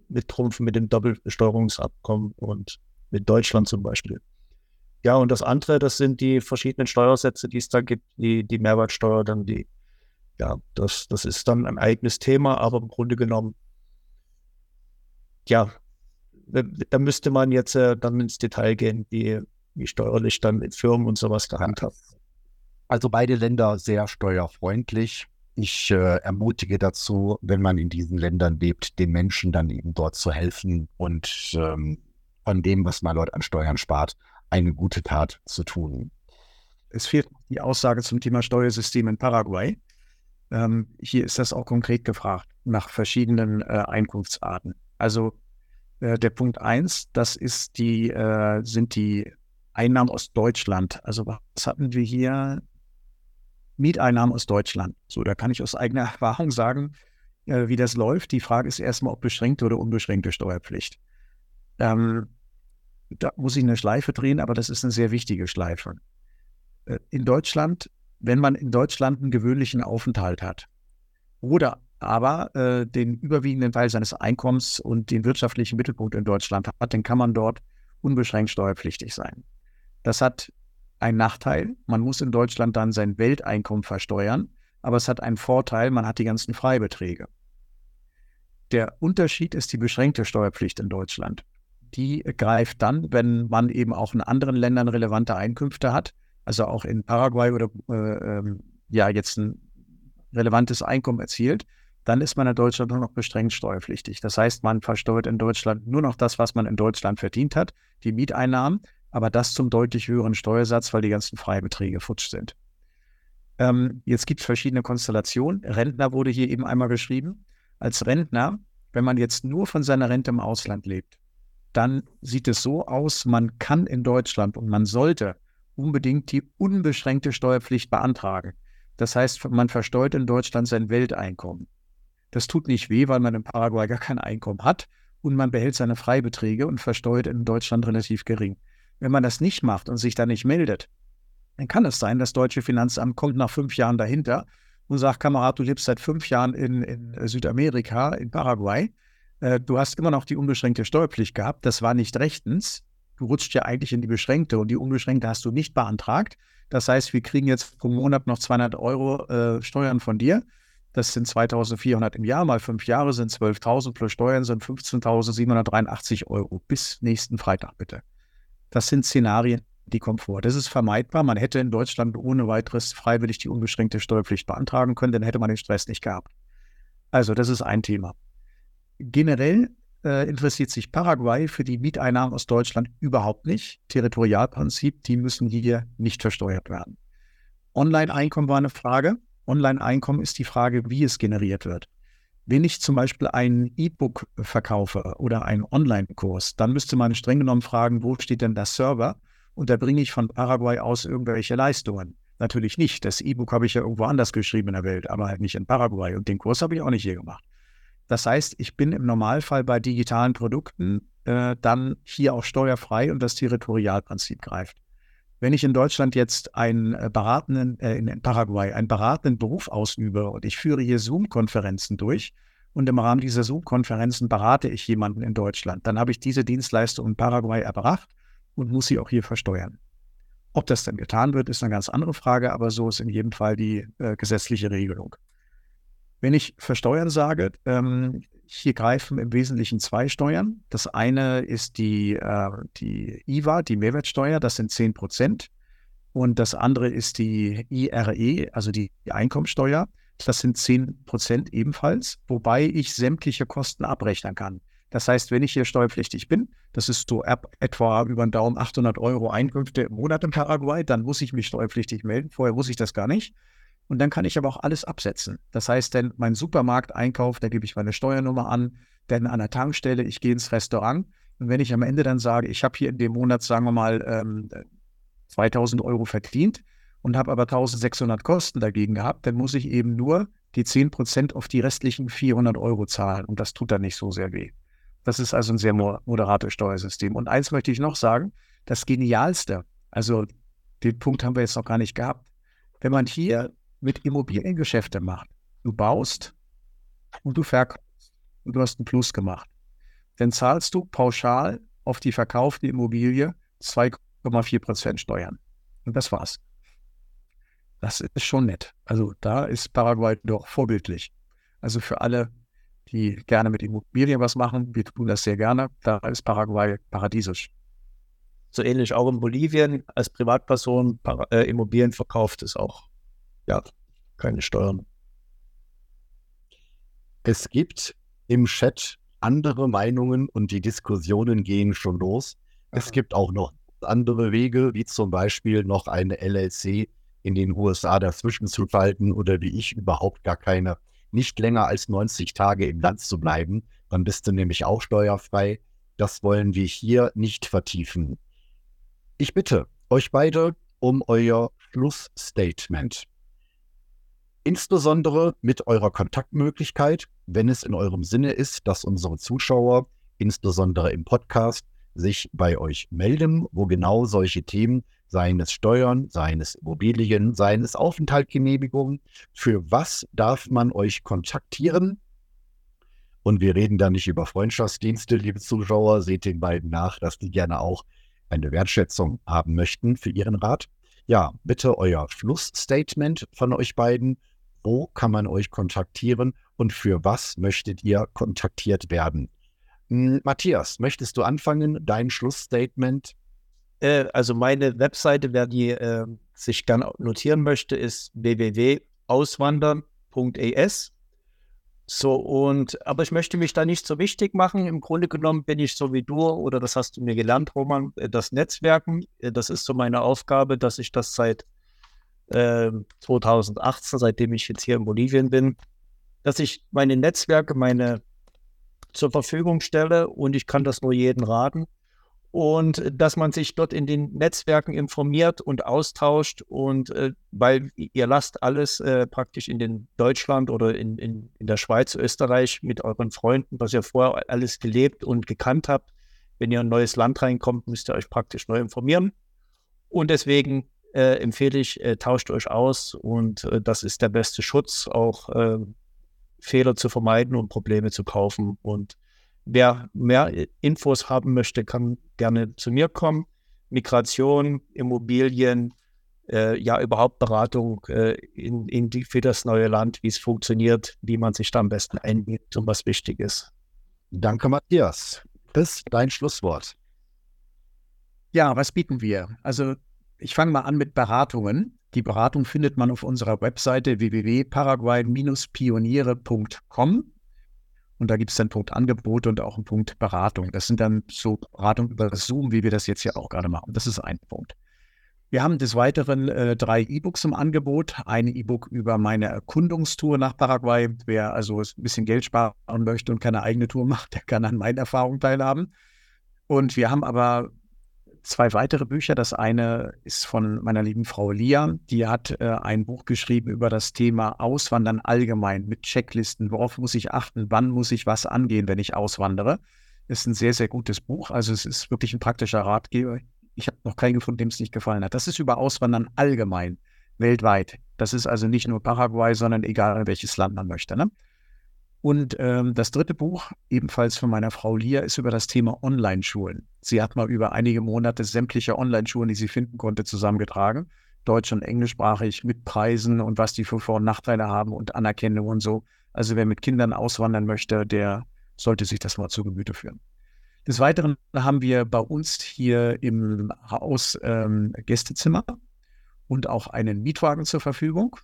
mit Trumpfen mit dem Doppelbesteuerungsabkommen und mit Deutschland zum Beispiel. Ja, und das andere, das sind die verschiedenen Steuersätze, die es da gibt, die, die Mehrwertsteuer, dann die, ja, das, das ist dann ein eigenes Thema, aber im Grunde genommen, ja, da müsste man jetzt äh, dann ins Detail gehen, wie, wie steuerlich dann mit Firmen und sowas gehandhabt. Also beide Länder sehr steuerfreundlich. Ich äh, ermutige dazu, wenn man in diesen Ländern lebt, den Menschen dann eben dort zu helfen und ähm, von dem, was man dort an Steuern spart, eine gute Tat zu tun. Es fehlt die Aussage zum Thema Steuersystem in Paraguay. Ähm, hier ist das auch konkret gefragt nach verschiedenen äh, Einkunftsarten. Also äh, der Punkt eins, das ist die, äh, sind die Einnahmen aus Deutschland. Also was hatten wir hier? Mieteinnahmen aus Deutschland. So, da kann ich aus eigener Erfahrung sagen, äh, wie das läuft. Die Frage ist erstmal, ob beschränkte oder unbeschränkte Steuerpflicht. Ähm, da muss ich eine Schleife drehen, aber das ist eine sehr wichtige Schleife. Äh, in Deutschland, wenn man in Deutschland einen gewöhnlichen Aufenthalt hat oder aber äh, den überwiegenden Teil seines Einkommens und den wirtschaftlichen Mittelpunkt in Deutschland hat, dann kann man dort unbeschränkt steuerpflichtig sein. Das hat einen Nachteil. Man muss in Deutschland dann sein Welteinkommen versteuern, aber es hat einen Vorteil, man hat die ganzen Freibeträge. Der Unterschied ist die beschränkte Steuerpflicht in Deutschland. Die greift dann, wenn man eben auch in anderen Ländern relevante Einkünfte hat, also auch in Paraguay oder äh, ähm, ja jetzt ein relevantes Einkommen erzielt, dann ist man in Deutschland nur noch beschränkt steuerpflichtig. Das heißt, man versteuert in Deutschland nur noch das, was man in Deutschland verdient hat, die Mieteinnahmen, aber das zum deutlich höheren Steuersatz, weil die ganzen Freibeträge futsch sind. Ähm, jetzt gibt es verschiedene Konstellationen. Rentner wurde hier eben einmal geschrieben. Als Rentner, wenn man jetzt nur von seiner Rente im Ausland lebt, dann sieht es so aus, man kann in Deutschland und man sollte unbedingt die unbeschränkte Steuerpflicht beantragen. Das heißt, man versteuert in Deutschland sein Welteinkommen. Das tut nicht weh, weil man in Paraguay gar kein Einkommen hat und man behält seine Freibeträge und versteuert in Deutschland relativ gering. Wenn man das nicht macht und sich da nicht meldet, dann kann es sein, das deutsche Finanzamt kommt nach fünf Jahren dahinter und sagt, Kamerad, du lebst seit fünf Jahren in, in Südamerika, in Paraguay. Äh, du hast immer noch die unbeschränkte Steuerpflicht gehabt. Das war nicht rechtens. Du rutscht ja eigentlich in die beschränkte und die unbeschränkte hast du nicht beantragt. Das heißt, wir kriegen jetzt pro Monat noch 200 Euro äh, Steuern von dir. Das sind 2400 im Jahr, mal fünf Jahre sind 12.000 plus Steuern sind 15.783 Euro. Bis nächsten Freitag bitte. Das sind Szenarien, die kommen vor. Das ist vermeidbar. Man hätte in Deutschland ohne weiteres freiwillig die unbeschränkte Steuerpflicht beantragen können, dann hätte man den Stress nicht gehabt. Also, das ist ein Thema. Generell äh, interessiert sich Paraguay für die Mieteinnahmen aus Deutschland überhaupt nicht. Territorialprinzip, die müssen hier nicht versteuert werden. Online-Einkommen war eine Frage. Online-Einkommen ist die Frage, wie es generiert wird. Wenn ich zum Beispiel ein E-Book verkaufe oder einen Online-Kurs, dann müsste man streng genommen fragen, wo steht denn der Server? Und da bringe ich von Paraguay aus irgendwelche Leistungen. Natürlich nicht. Das E-Book habe ich ja irgendwo anders geschrieben in der Welt, aber halt nicht in Paraguay. Und den Kurs habe ich auch nicht hier gemacht. Das heißt, ich bin im Normalfall bei digitalen Produkten äh, dann hier auch steuerfrei und das Territorialprinzip greift. Wenn ich in Deutschland jetzt einen äh, beratenden, äh, in Paraguay einen beratenden Beruf ausübe und ich führe hier Zoom-Konferenzen durch und im Rahmen dieser Zoom-Konferenzen berate ich jemanden in Deutschland, dann habe ich diese Dienstleistung in Paraguay erbracht und muss sie auch hier versteuern. Ob das dann getan wird, ist eine ganz andere Frage, aber so ist in jedem Fall die äh, gesetzliche Regelung. Wenn ich versteuern sage, ähm, hier greifen im Wesentlichen zwei Steuern. Das eine ist die, äh, die IVA, die Mehrwertsteuer, das sind 10 Prozent. Und das andere ist die IRE, also die Einkommensteuer. Das sind 10 Prozent ebenfalls, wobei ich sämtliche Kosten abrechnen kann. Das heißt, wenn ich hier steuerpflichtig bin, das ist so etwa über den Daumen 800 Euro Einkünfte im Monat in Paraguay, dann muss ich mich steuerpflichtig melden. Vorher muss ich das gar nicht. Und dann kann ich aber auch alles absetzen. Das heißt, denn mein Supermarkteinkauf, da gebe ich meine Steuernummer an, denn an der Tankstelle, ich gehe ins Restaurant. Und wenn ich am Ende dann sage, ich habe hier in dem Monat, sagen wir mal, ähm, 2000 Euro verdient und habe aber 1600 Kosten dagegen gehabt, dann muss ich eben nur die 10% auf die restlichen 400 Euro zahlen. Und das tut dann nicht so sehr weh. Das ist also ein sehr moderates Steuersystem. Und eins möchte ich noch sagen, das Genialste, also den Punkt haben wir jetzt noch gar nicht gehabt. Wenn man hier mit Immobiliengeschäfte macht. Du baust und du verkaufst und du hast einen Plus gemacht. dann zahlst du pauschal auf die verkaufte Immobilie 2,4 Prozent Steuern. Und das war's. Das ist schon nett. Also da ist Paraguay doch vorbildlich. Also für alle, die gerne mit Immobilien was machen, wir tun das sehr gerne. Da ist Paraguay paradiesisch. So ähnlich auch in Bolivien als Privatperson äh, Immobilien verkauft, ist auch ja keine Steuern. Es gibt im Chat andere Meinungen und die Diskussionen gehen schon los. Aha. Es gibt auch noch andere Wege, wie zum Beispiel noch eine LLC in den USA dazwischen zu schalten oder wie ich überhaupt gar keine, nicht länger als 90 Tage im Land zu bleiben. Dann bist du nämlich auch steuerfrei. Das wollen wir hier nicht vertiefen. Ich bitte euch beide um euer Schlussstatement. Insbesondere mit eurer Kontaktmöglichkeit, wenn es in eurem Sinne ist, dass unsere Zuschauer, insbesondere im Podcast, sich bei euch melden, wo genau solche Themen, seien es Steuern, seien es Immobilien, seien es Aufenthaltsgenehmigungen, für was darf man euch kontaktieren? Und wir reden da nicht über Freundschaftsdienste, liebe Zuschauer, seht den beiden nach, dass die gerne auch eine Wertschätzung haben möchten für ihren Rat. Ja, bitte euer Schlussstatement von euch beiden wo kann man euch kontaktieren und für was möchtet ihr kontaktiert werden? Hm, Matthias, möchtest du anfangen, dein Schlussstatement? Äh, also meine Webseite, wer die äh, sich gerne notieren möchte, ist www.auswandern.es. So, und, aber ich möchte mich da nicht so wichtig machen. Im Grunde genommen bin ich so wie du, oder das hast du mir gelernt, Roman, äh, das Netzwerken. Äh, das ist so meine Aufgabe, dass ich das seit 2018, ähm, seitdem ich jetzt hier in Bolivien bin, dass ich meine Netzwerke meine zur Verfügung stelle und ich kann das nur jedem raten. Und dass man sich dort in den Netzwerken informiert und austauscht und äh, weil ihr lasst alles äh, praktisch in den Deutschland oder in, in, in der Schweiz, Österreich mit euren Freunden, was ihr vorher alles gelebt und gekannt habt. Wenn ihr in ein neues Land reinkommt, müsst ihr euch praktisch neu informieren. Und deswegen äh, empfehle ich, äh, tauscht euch aus und äh, das ist der beste Schutz, auch ähm, Fehler zu vermeiden und Probleme zu kaufen. Und wer mehr Infos haben möchte, kann gerne zu mir kommen. Migration, Immobilien, äh, ja, überhaupt Beratung äh, in, in die, für das neue Land, wie es funktioniert, wie man sich da am besten einbringt und was wichtig ist. Danke, Matthias. Das ist dein Schlusswort. Ja, was bieten wir? Also ich fange mal an mit Beratungen. Die Beratung findet man auf unserer Webseite www.paraguay-pioniere.com. Und da gibt es dann Punkt Angebot und auch einen Punkt Beratung. Das sind dann so Beratungen über Zoom, wie wir das jetzt ja auch gerade machen. Das ist ein Punkt. Wir haben des Weiteren äh, drei E-Books im Angebot. Ein E-Book über meine Erkundungstour nach Paraguay. Wer also ein bisschen Geld sparen möchte und keine eigene Tour macht, der kann an meinen Erfahrungen teilhaben. Und wir haben aber zwei weitere Bücher. Das eine ist von meiner lieben Frau Lia. Die hat äh, ein Buch geschrieben über das Thema Auswandern allgemein mit Checklisten. Worauf muss ich achten? Wann muss ich was angehen, wenn ich auswandere? Ist ein sehr, sehr gutes Buch. Also es ist wirklich ein praktischer Ratgeber. Ich habe noch keinen gefunden, dem es nicht gefallen hat. Das ist über Auswandern allgemein, weltweit. Das ist also nicht nur Paraguay, sondern egal welches Land man möchte. Ne? Und ähm, das dritte Buch, ebenfalls von meiner Frau Lia, ist über das Thema Online-Schulen. Sie hat mal über einige Monate sämtliche Online-Schulen, die sie finden konnte, zusammengetragen. Deutsch- und englischsprachig mit Preisen und was die für Vor- und Nachteile haben und Anerkennung und so. Also wer mit Kindern auswandern möchte, der sollte sich das mal zu Gemüte führen. Des Weiteren haben wir bei uns hier im Haus ähm, Gästezimmer und auch einen Mietwagen zur Verfügung.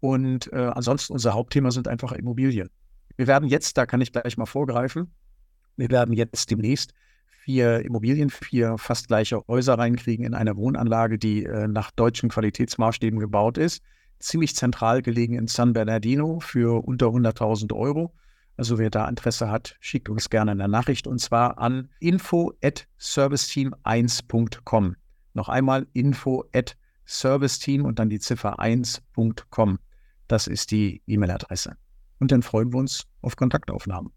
Und äh, ansonsten unser Hauptthema sind einfach Immobilien. Wir werden jetzt, da kann ich gleich mal vorgreifen, wir werden jetzt demnächst vier Immobilien, vier fast gleiche Häuser reinkriegen in eine Wohnanlage, die äh, nach deutschen Qualitätsmaßstäben gebaut ist. Ziemlich zentral gelegen in San Bernardino für unter 100.000 Euro. Also wer da Interesse hat, schickt uns gerne eine Nachricht und zwar an info at serviceteam1.com. Noch einmal info at serviceteam und dann die Ziffer 1.com. Das ist die E-Mail-Adresse. Und dann freuen wir uns auf Kontaktaufnahmen.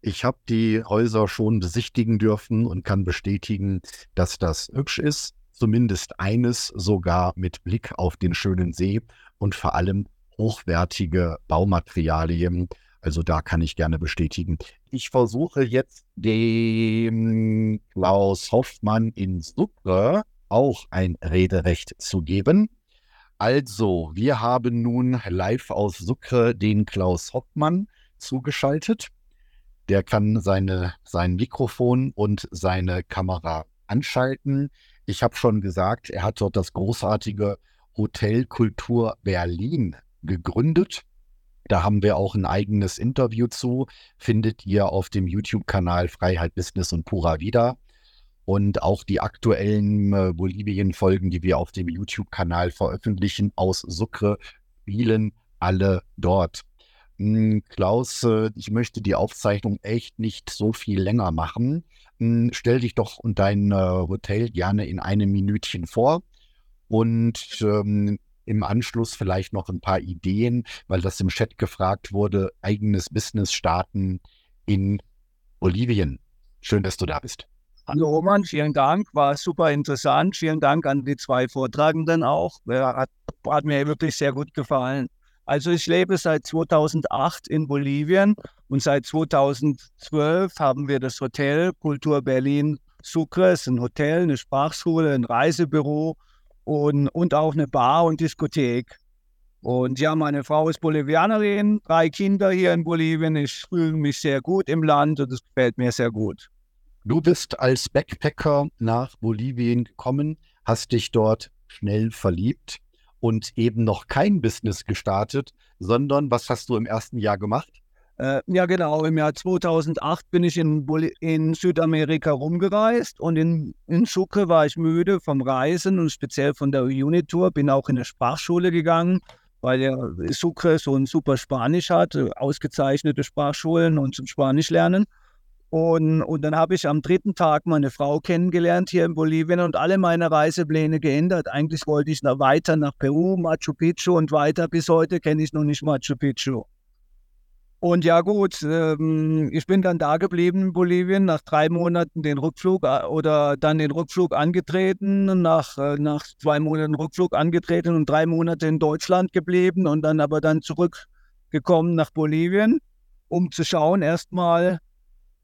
Ich habe die Häuser schon besichtigen dürfen und kann bestätigen, dass das hübsch ist. Zumindest eines sogar mit Blick auf den schönen See und vor allem hochwertige Baumaterialien. Also da kann ich gerne bestätigen. Ich versuche jetzt dem Klaus Hoffmann in Sucre auch ein Rederecht zu geben. Also, wir haben nun live aus Sucre den Klaus Hoffmann zugeschaltet. Der kann seine, sein Mikrofon und seine Kamera anschalten. Ich habe schon gesagt, er hat dort das großartige Hotel Kultur Berlin gegründet. Da haben wir auch ein eigenes Interview zu. Findet ihr auf dem YouTube-Kanal Freiheit, Business und Pura Vida. Und auch die aktuellen äh, Bolivien-Folgen, die wir auf dem YouTube-Kanal veröffentlichen, aus Sucre, spielen alle dort. Hm, Klaus, äh, ich möchte die Aufzeichnung echt nicht so viel länger machen. Hm, stell dich doch und dein äh, Hotel gerne in einem Minütchen vor. Und ähm, im Anschluss vielleicht noch ein paar Ideen, weil das im Chat gefragt wurde, eigenes Business starten in Bolivien. Schön, dass du da bist. Hallo Roman, vielen Dank, war super interessant. Vielen Dank an die zwei Vortragenden auch. Hat, hat mir wirklich sehr gut gefallen. Also ich lebe seit 2008 in Bolivien und seit 2012 haben wir das Hotel Kultur Berlin Sucre. Ist ein Hotel, eine Sprachschule, ein Reisebüro und, und auch eine Bar und Diskothek. Und ja, meine Frau ist Bolivianerin, drei Kinder hier in Bolivien. Ich fühle mich sehr gut im Land und es gefällt mir sehr gut. Du bist als Backpacker nach Bolivien gekommen, hast dich dort schnell verliebt und eben noch kein Business gestartet, sondern was hast du im ersten Jahr gemacht? Äh, ja, genau. Im Jahr 2008 bin ich in, in Südamerika rumgereist und in, in Sucre war ich müde vom Reisen und speziell von der Unitour. Bin auch in eine Sprachschule gegangen, weil der Sucre so ein super Spanisch hat, äh, ausgezeichnete Sprachschulen und zum Spanisch lernen. Und, und dann habe ich am dritten Tag meine Frau kennengelernt hier in Bolivien und alle meine Reisepläne geändert. Eigentlich wollte ich noch weiter nach Peru, Machu Picchu und weiter. Bis heute kenne ich noch nicht Machu Picchu. Und ja gut, ähm, ich bin dann da geblieben in Bolivien, nach drei Monaten den Rückflug äh, oder dann den Rückflug angetreten, nach, äh, nach zwei Monaten Rückflug angetreten und drei Monate in Deutschland geblieben und dann aber dann zurückgekommen nach Bolivien, um zu schauen erstmal,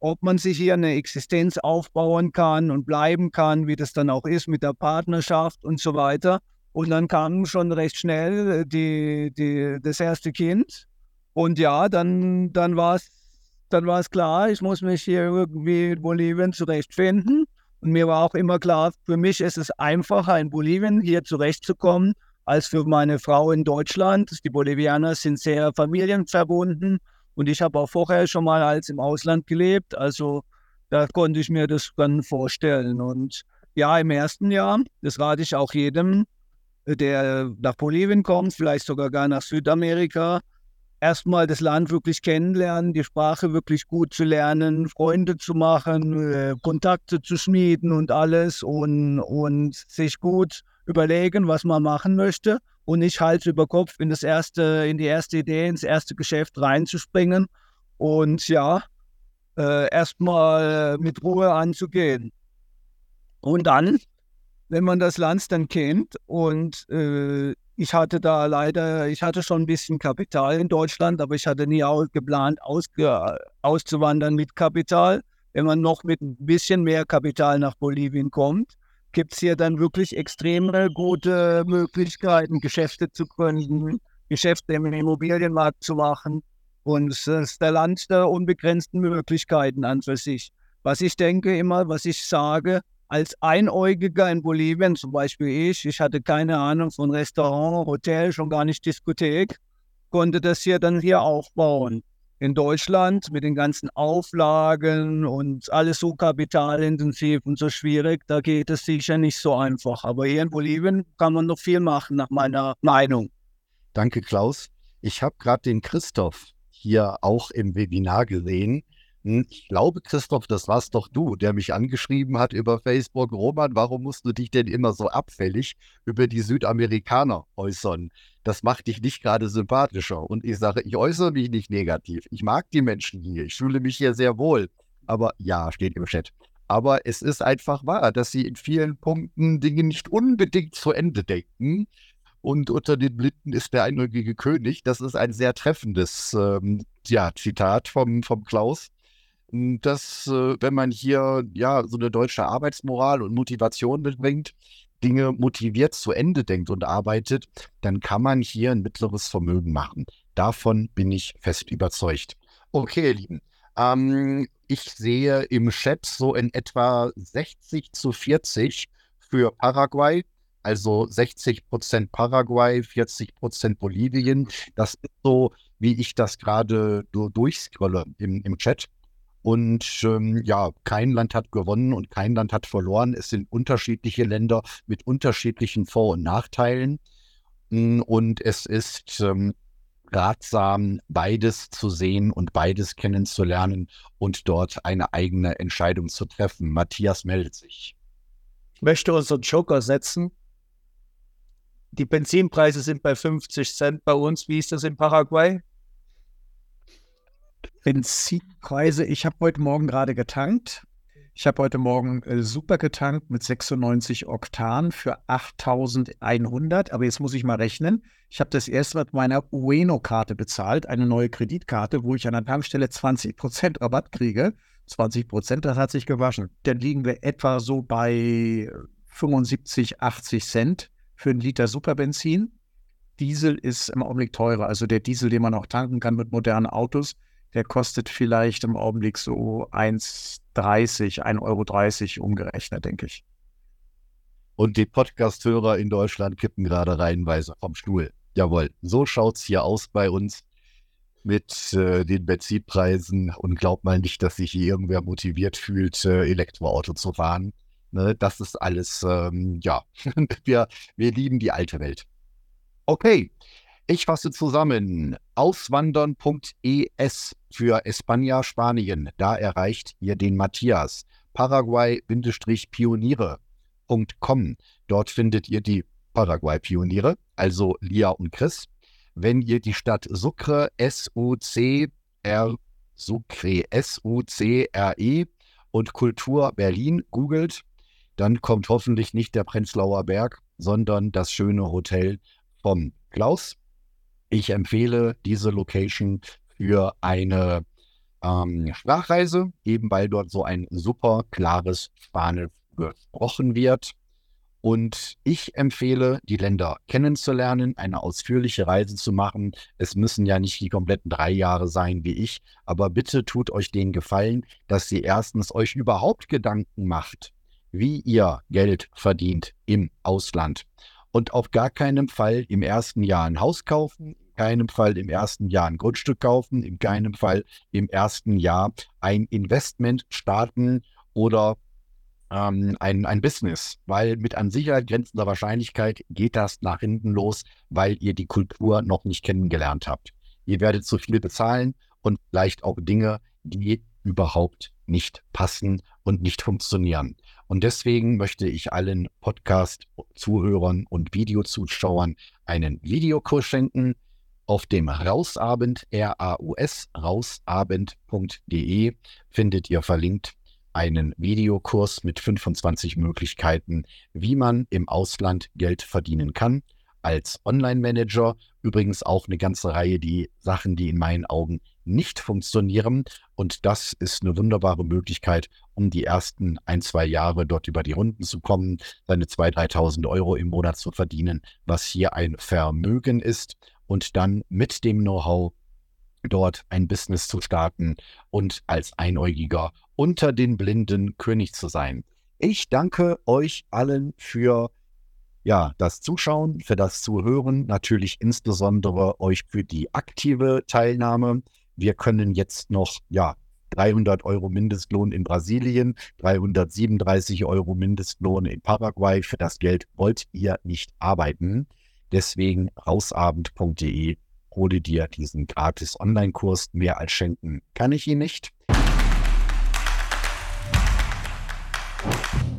ob man sich hier eine Existenz aufbauen kann und bleiben kann, wie das dann auch ist mit der Partnerschaft und so weiter. Und dann kam schon recht schnell die, die, das erste Kind und ja, dann, dann war es dann war's klar, ich muss mich hier irgendwie in Bolivien zurechtfinden. Und mir war auch immer klar, für mich ist es einfacher, in Bolivien hier zurechtzukommen, als für meine Frau in Deutschland. Die Bolivianer sind sehr familienverbunden und ich habe auch vorher schon mal als im Ausland gelebt. Also da konnte ich mir das dann vorstellen. Und ja, im ersten Jahr, das rate ich auch jedem, der nach Bolivien kommt, vielleicht sogar gar nach Südamerika, erstmal das Land wirklich kennenlernen, die Sprache wirklich gut zu lernen, Freunde zu machen, äh, Kontakte zu schmieden und alles und, und sich gut überlegen, was man machen möchte und nicht Hals über Kopf in das erste, in die erste Idee, ins erste Geschäft reinzuspringen und ja, äh, erstmal mit Ruhe anzugehen. Und dann, wenn man das Land dann kennt und äh, ich hatte da leider, ich hatte schon ein bisschen Kapital in Deutschland, aber ich hatte nie auch geplant, ausge, auszuwandern mit Kapital. Wenn man noch mit ein bisschen mehr Kapital nach Bolivien kommt, gibt es hier dann wirklich extrem gute Möglichkeiten, Geschäfte zu gründen, Geschäfte im Immobilienmarkt zu machen. Und es ist der Land der unbegrenzten Möglichkeiten an für sich. Was ich denke immer, was ich sage, als Einäugiger in Bolivien, zum Beispiel ich, ich hatte keine Ahnung von Restaurant, Hotel, schon gar nicht Diskothek, konnte das hier dann hier aufbauen. In Deutschland mit den ganzen Auflagen und alles so kapitalintensiv und so schwierig, da geht es sicher nicht so einfach. Aber hier in Bolivien kann man noch viel machen, nach meiner Meinung. Danke, Klaus. Ich habe gerade den Christoph hier auch im Webinar gesehen. Ich glaube, Christoph, das warst doch du, der mich angeschrieben hat über Facebook. Roman, warum musst du dich denn immer so abfällig über die Südamerikaner äußern? Das macht dich nicht gerade sympathischer. Und ich sage, ich äußere mich nicht negativ. Ich mag die Menschen hier. Ich fühle mich hier sehr wohl. Aber ja, steht im Chat. Aber es ist einfach wahr, dass sie in vielen Punkten Dinge nicht unbedingt zu Ende denken und unter den Blinden ist der einäugige König. Das ist ein sehr treffendes ähm, ja, Zitat vom, vom Klaus. Dass, äh, wenn man hier ja so eine deutsche Arbeitsmoral und Motivation mitbringt, Dinge motiviert zu Ende denkt und arbeitet, dann kann man hier ein mittleres Vermögen machen. Davon bin ich fest überzeugt. Okay, ihr Lieben. Ähm, ich sehe im Chat so in etwa 60 zu 40 für Paraguay, also 60 Prozent Paraguay, 40 Prozent Bolivien. Das ist so, wie ich das gerade durchscrolle im, im Chat. Und ähm, ja, kein Land hat gewonnen und kein Land hat verloren. Es sind unterschiedliche Länder mit unterschiedlichen Vor- und Nachteilen. Hm, und es ist ähm, ratsam, beides zu sehen und beides kennenzulernen und dort eine eigene Entscheidung zu treffen. Matthias meldet sich. Ich möchte unseren Joker setzen. Die Benzinpreise sind bei 50 Cent bei uns. Wie ist das in Paraguay? Benzinpreise, ich habe heute Morgen gerade getankt. Ich habe heute Morgen äh, super getankt mit 96 Oktan für 8100. Aber jetzt muss ich mal rechnen. Ich habe das erste Mal mit meiner Ueno-Karte bezahlt, eine neue Kreditkarte, wo ich an der Tankstelle 20% Rabatt kriege. 20%, das hat sich gewaschen. Dann liegen wir etwa so bei 75, 80 Cent für einen Liter Superbenzin. Diesel ist im Augenblick teurer. Also der Diesel, den man auch tanken kann mit modernen Autos, der kostet vielleicht im Augenblick so 1,30, 1,30 Euro umgerechnet, denke ich. Und die Podcast-Hörer in Deutschland kippen gerade reihenweise vom Stuhl. Jawohl, so schaut es hier aus bei uns mit äh, den Benzinpreisen und glaubt mal nicht, dass sich hier irgendwer motiviert fühlt, äh, Elektroauto zu fahren. Ne, das ist alles, ähm, ja, wir, wir lieben die alte Welt. Okay, ich fasse zusammen. Auswandern.es für España, Spanien. Da erreicht ihr den Matthias. Paraguay-Pioniere.com. Dort findet ihr die Paraguay-Pioniere, also Lia und Chris. Wenn ihr die Stadt Sucre, S-U-C-R, Sucre, S-U-C-R-E und Kultur Berlin googelt, dann kommt hoffentlich nicht der Prenzlauer Berg, sondern das schöne Hotel vom Klaus. Ich empfehle diese Location für eine ähm, Sprachreise, eben weil dort so ein super klares Spanisch gesprochen wird. Und ich empfehle, die Länder kennenzulernen, eine ausführliche Reise zu machen. Es müssen ja nicht die kompletten drei Jahre sein wie ich, aber bitte tut euch den Gefallen, dass ihr erstens euch überhaupt Gedanken macht, wie ihr Geld verdient im Ausland und auf gar keinen Fall im ersten Jahr ein Haus kaufen, in keinem Fall im ersten Jahr ein Grundstück kaufen, in keinem Fall im ersten Jahr ein Investment starten oder ähm, ein, ein Business, weil mit an Sicherheit grenzender Wahrscheinlichkeit geht das nach hinten los, weil ihr die Kultur noch nicht kennengelernt habt. Ihr werdet zu viel bezahlen und vielleicht auch Dinge, die überhaupt nicht passen und nicht funktionieren. Und deswegen möchte ich allen Podcast-Zuhörern und Videozuschauern einen Videokurs schenken. Auf dem Rausabend, R-A-U-S, rausabend.de findet ihr verlinkt einen Videokurs mit 25 Möglichkeiten, wie man im Ausland Geld verdienen kann. Als Online-Manager übrigens auch eine ganze Reihe die Sachen, die in meinen Augen nicht funktionieren. Und das ist eine wunderbare Möglichkeit, um die ersten ein, zwei Jahre dort über die Runden zu kommen, seine 2.000, 3.000 Euro im Monat zu verdienen, was hier ein Vermögen ist. Und dann mit dem Know-how dort ein Business zu starten und als Einäugiger unter den Blinden König zu sein. Ich danke euch allen für ja, das Zuschauen, für das Zuhören, natürlich insbesondere euch für die aktive Teilnahme wir können jetzt noch, ja, 300 Euro Mindestlohn in Brasilien, 337 Euro Mindestlohn in Paraguay. Für das Geld wollt ihr nicht arbeiten. Deswegen rausabend.de hole dir diesen gratis Online-Kurs. Mehr als schenken kann ich ihn nicht.